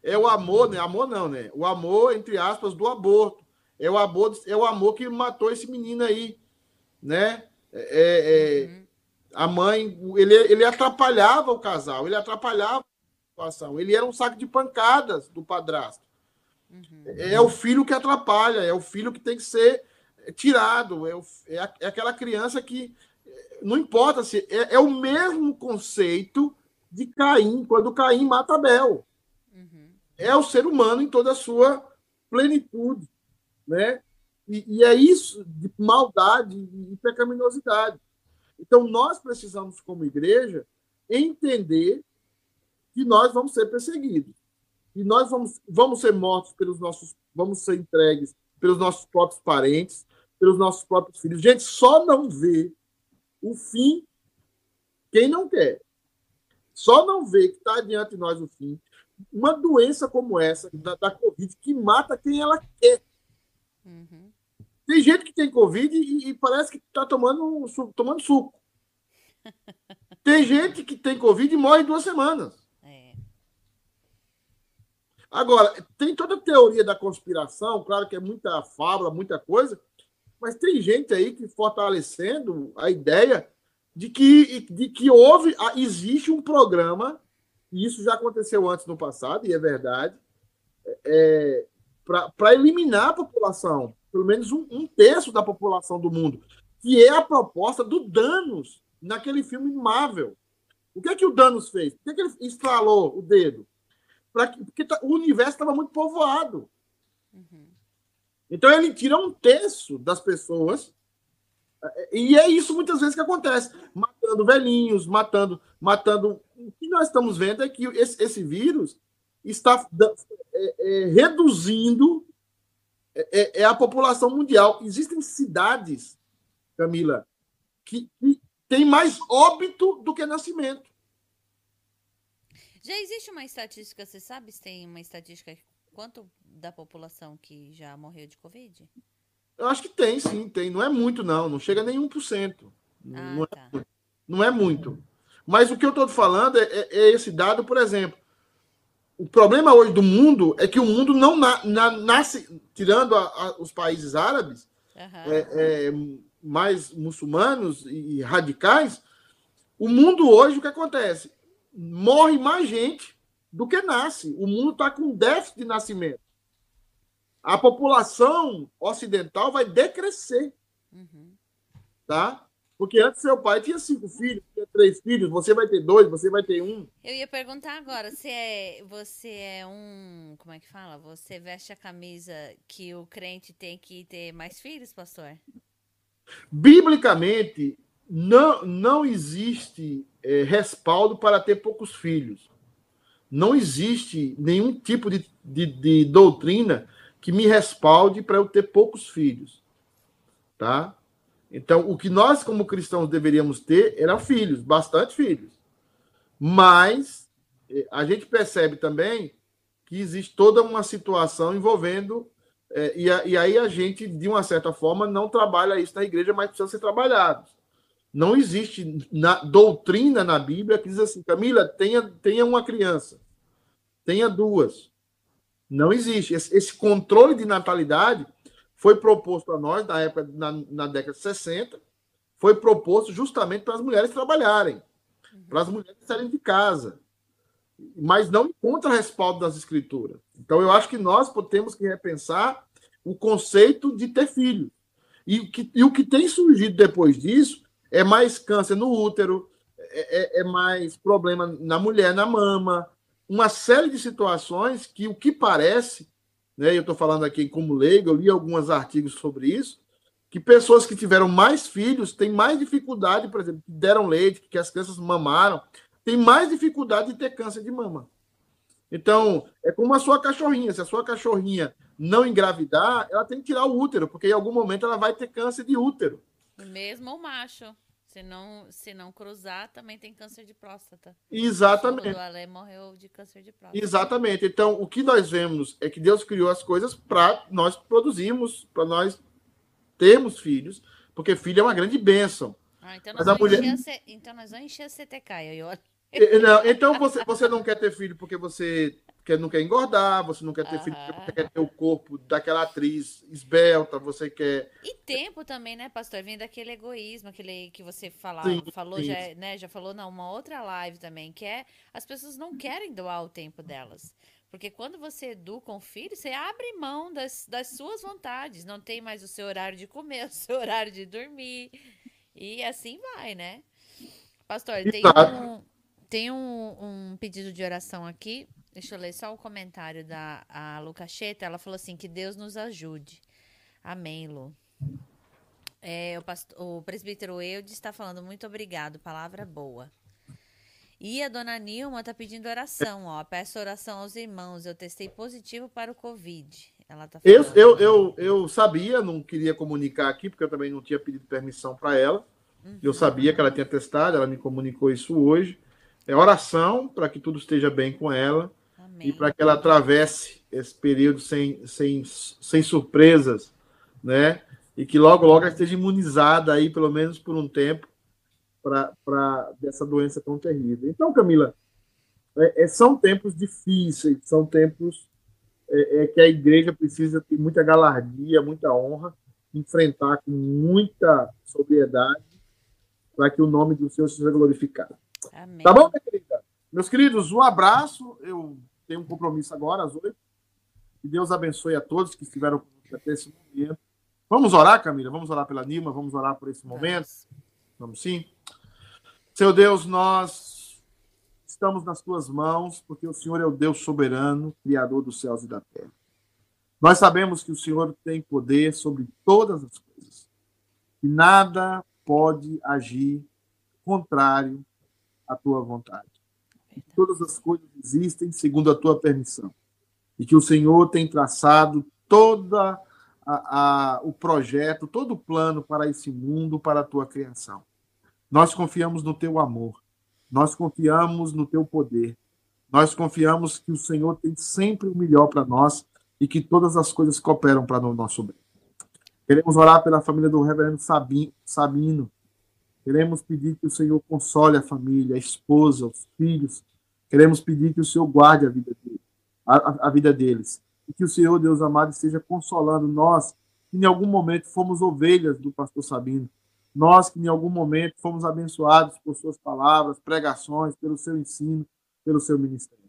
é o amor, né? Amor não, né? O amor entre aspas do aborto, é o amor, é o amor que matou esse menino aí, né? É, é, é a mãe, ele, ele atrapalhava o casal, ele atrapalhava a situação, ele era um saco de pancadas do padrasto. Uhum. É o filho que atrapalha, é o filho que tem que ser tirado, é, o, é, é aquela criança que não importa se é, é, o mesmo conceito de Caim, quando Caim mata Abel. Uhum. É o ser humano em toda a sua plenitude, né? E, e, é isso de maldade e pecaminosidade. Então nós precisamos, como igreja, entender que nós vamos ser perseguidos. E nós vamos, vamos ser mortos pelos nossos, vamos ser entregues pelos nossos próprios parentes, pelos nossos próprios filhos. Gente, só não vê o fim quem não quer. Só não vê que está diante de nós o fim. Uma doença como essa, da, da Covid, que mata quem ela quer. Uhum. Tem gente que tem Covid e, e parece que está tomando, tomando suco. [LAUGHS] Tem gente que tem Covid e morre em duas semanas. É. Agora, tem toda a teoria da conspiração, claro que é muita fábula, muita coisa, mas tem gente aí que fortalecendo a ideia de que, de que houve, existe um programa, e isso já aconteceu antes no passado, e é verdade, é, para eliminar a população, pelo menos um, um, terço da população do mundo, que é a proposta do Danos naquele filme Marvel. O que é que o Danos fez? Por que, é que ele estralou o dedo? Pra, porque tá, o universo estava muito povoado. Uhum. Então ele tira um terço das pessoas. E é isso muitas vezes que acontece. Matando velhinhos, matando. matando. O que nós estamos vendo é que esse, esse vírus está é, é, reduzindo é, é, é, a população mundial. Existem cidades, Camila, que, que tem mais óbito do que nascimento. Já existe uma estatística, você sabe se tem uma estatística quanto da população que já morreu de Covid? Eu acho que tem, sim, tem. Não é muito, não. Não chega a nem 1%. Ah, não, tá. é, não é muito. Mas o que eu estou falando é, é, é, esse dado, por exemplo. O problema hoje do mundo é que o mundo não na, na, nasce, tirando a, a, os países árabes, uhum. mais muçulmanos e radicais, o mundo hoje, o que acontece? Morre mais gente do que nasce. O mundo está com déficit de nascimento. A população ocidental vai decrescer. Uhum. Tá? Porque antes seu pai tinha cinco filhos, tinha três filhos, você vai ter dois, você vai ter um. Eu ia perguntar agora, se é, você é um. Como é que fala? Você veste a camisa que o crente tem que ter mais filhos, pastor? Biblicamente, não, não existe é, respaldo para ter poucos filhos não existe nenhum tipo de, de, de doutrina que me respalde para eu ter poucos filhos. Tá? Então, o que nós, como cristãos, deveríamos ter eram filhos, bastante filhos. Mas eh, a gente percebe também que existe toda uma situação envolvendo. É, e, a, e, aí a gente, de uma certa forma, não trabalha isso na igreja, mas precisa ser trabalhado. Não existe na, doutrina na Bíblia que diz assim, Camila, tenha, tenha uma criança tenha duas. Não existe. Esse, esse controle de natalidade foi proposto a nós na época, na, na década de 60, foi proposto justamente para as mulheres trabalharem, uhum. para as mulheres saírem de casa, mas não encontra respaldo das escrituras. Então, eu acho que nós temos que repensar o conceito de ter filho. E, o que, e o que tem surgido depois disso é mais câncer no útero, é, é, é mais problema na mulher, na mama, uma série de situações que o que parece, né, eu estou falando aqui como leigo, eu li alguns artigos sobre isso, que pessoas que tiveram mais filhos têm mais dificuldade, por exemplo, que deram leite, que as crianças mamaram, têm mais dificuldade de ter câncer de mama. Então, é como a sua cachorrinha. Se a sua cachorrinha não engravidar, ela tem que tirar o útero, porque em algum momento ela vai ter câncer de útero. Mesmo o macho. Se não, se não cruzar, também tem câncer de próstata. Exatamente. O Ale morreu de câncer de próstata. Exatamente. Então, o que nós vemos é que Deus criou as coisas para nós produzirmos, para nós termos filhos, porque filho é uma grande bênção. Ah, então, nós Mas a mulher... Então nós vamos encher a CTK. Eu... Não, então você, você não quer ter filho porque você quer, não quer engordar, você não quer ter filho porque você quer ter o corpo daquela atriz esbelta, você quer. E tempo também, né, pastor? Vem daquele egoísmo, aquele que você fala, sim, falou, sim. Já, né, já falou numa outra live também, que é as pessoas não querem doar o tempo delas. Porque quando você educa um filho, você abre mão das, das suas vontades. Não tem mais o seu horário de comer, [LAUGHS] o seu horário de dormir. E assim vai, né? Pastor, tem um, tem um, um pedido de oração aqui Deixa eu ler só o comentário da a Lucacheta. Ela falou assim: que Deus nos ajude. Amém, Lu. É, o, pastor, o presbítero Eudes está falando muito obrigado, palavra boa. E a dona Nilma tá pedindo oração, ó. Peço oração aos irmãos. Eu testei positivo para o Covid. Ela tá eu, eu, eu, eu sabia, não queria comunicar aqui, porque eu também não tinha pedido permissão para ela. Uhum. Eu sabia que ela tinha testado, ela me comunicou isso hoje. É oração para que tudo esteja bem com ela Amém. e para que ela atravesse esse período sem, sem, sem surpresas, né? E que logo, logo ela esteja imunizada aí, pelo menos por um tempo, para dessa doença tão terrível. Então, Camila, é, é, são tempos difíceis, são tempos é, é, que a igreja precisa ter muita galardia, muita honra, enfrentar com muita sobriedade, para que o nome do Senhor seja glorificado. Amém. Tá bom, minha querida? Meus queridos, um abraço. Eu tenho um compromisso agora, às oito. Que Deus abençoe a todos que estiveram até esse momento. Vamos orar, Camila? Vamos orar pela Nilma, vamos orar por esse momento. Vamos sim? Senhor Deus, nós estamos nas tuas mãos, porque o Senhor é o Deus soberano, Criador dos céus e da terra. Nós sabemos que o Senhor tem poder sobre todas as coisas. E nada pode agir contrário à tua vontade. Todas as coisas existem segundo a tua permissão. E que o Senhor tem traçado toda a, a, o projeto, todo o plano para esse mundo, para a tua criação. Nós confiamos no teu amor. Nós confiamos no teu poder. Nós confiamos que o Senhor tem sempre o melhor para nós e que todas as coisas cooperam para o nosso bem. Queremos orar pela família do reverendo Sabino. Queremos pedir que o Senhor console a família, a esposa, os filhos. Queremos pedir que o Senhor guarde a vida, dele, a, a vida deles. E que o Senhor, Deus amado, esteja consolando nós, que em algum momento fomos ovelhas do pastor Sabino nós que em algum momento fomos abençoados por suas palavras, pregações, pelo seu ensino, pelo seu ministério.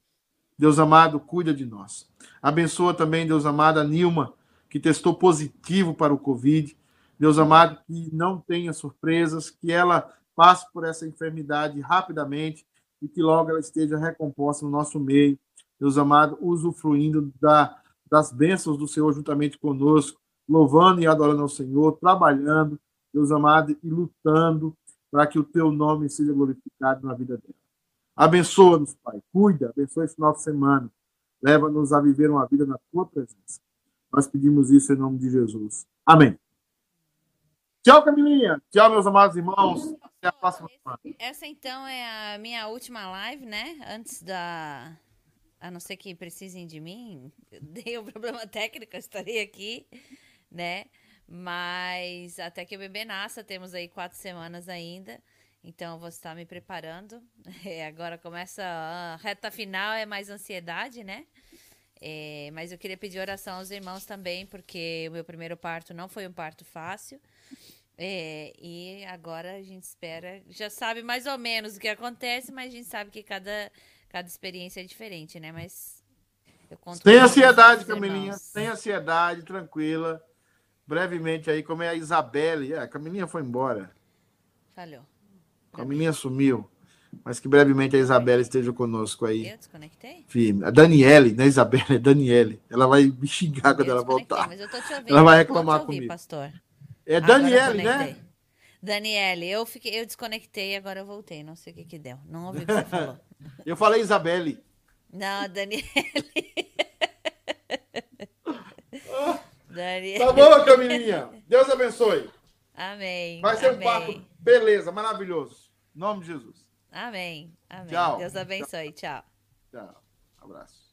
Deus amado, cuida de nós. Abençoa também, Deus amado, a Nilma, que testou positivo para o Covid. Deus amado, que não tenha surpresas, que ela passe por essa enfermidade rapidamente e que logo ela esteja recomposta no nosso meio. Deus amado, usufruindo da, das bênçãos do Senhor juntamente conosco, louvando e adorando ao Senhor, trabalhando, Deus amado, e lutando para que o teu nome seja glorificado na vida dela. Abençoa-nos, Pai. Cuida, abençoa esse de semana. Leva-nos a viver uma vida na tua presença. Nós pedimos isso em nome de Jesus. Amém. Tchau, Camilinha. Tchau, meus amados irmãos. Até a próxima semana. Essa, então, é a minha última live, né? Antes da. A não ser que precisem de mim, [LAUGHS] dei um problema técnico, eu estarei aqui, né? Mas até que o bebê nasça, temos aí quatro semanas ainda. Então eu vou estar me preparando. [LAUGHS] É, agora começa a reta final, é mais ansiedade, né? É, mas eu queria pedir oração aos irmãos também, porque o meu primeiro parto não foi um parto fácil. É, e agora a gente espera, já sabe mais ou menos o que acontece, mas a gente sabe que cada, cada experiência é diferente, né? Mas eu conto Sem ansiedade, Camilinha, sem ansiedade, tranquila brevemente aí como é a Isabelle. É, a Camilinha foi embora. Falhou. A Camilinha sumiu. Mas que brevemente a Isabelle esteja conosco aí. Eu desconectei? Firme. A Daniele, não é Isabelle, é Daniele. Ela vai me xingar quando ela voltar. Mas eu tô te ouvindo. Ela vai reclamar ouvir, comigo. pastor. É Daniele, né? Daniele, eu fiquei, eu desconectei, agora eu voltei. Não sei o que que deu. Não ouvi o que você falou. [LAUGHS] eu falei Isabelle. Não, Daniele. [LAUGHS] Dani. Tá bom, Camilinha? Deus abençoe. Amém. Vai ser Amém. um papo beleza, maravilhoso. Em nome de Jesus. Amém. Amém. Tchau. Deus abençoe. Tchau. Tchau. Abraço.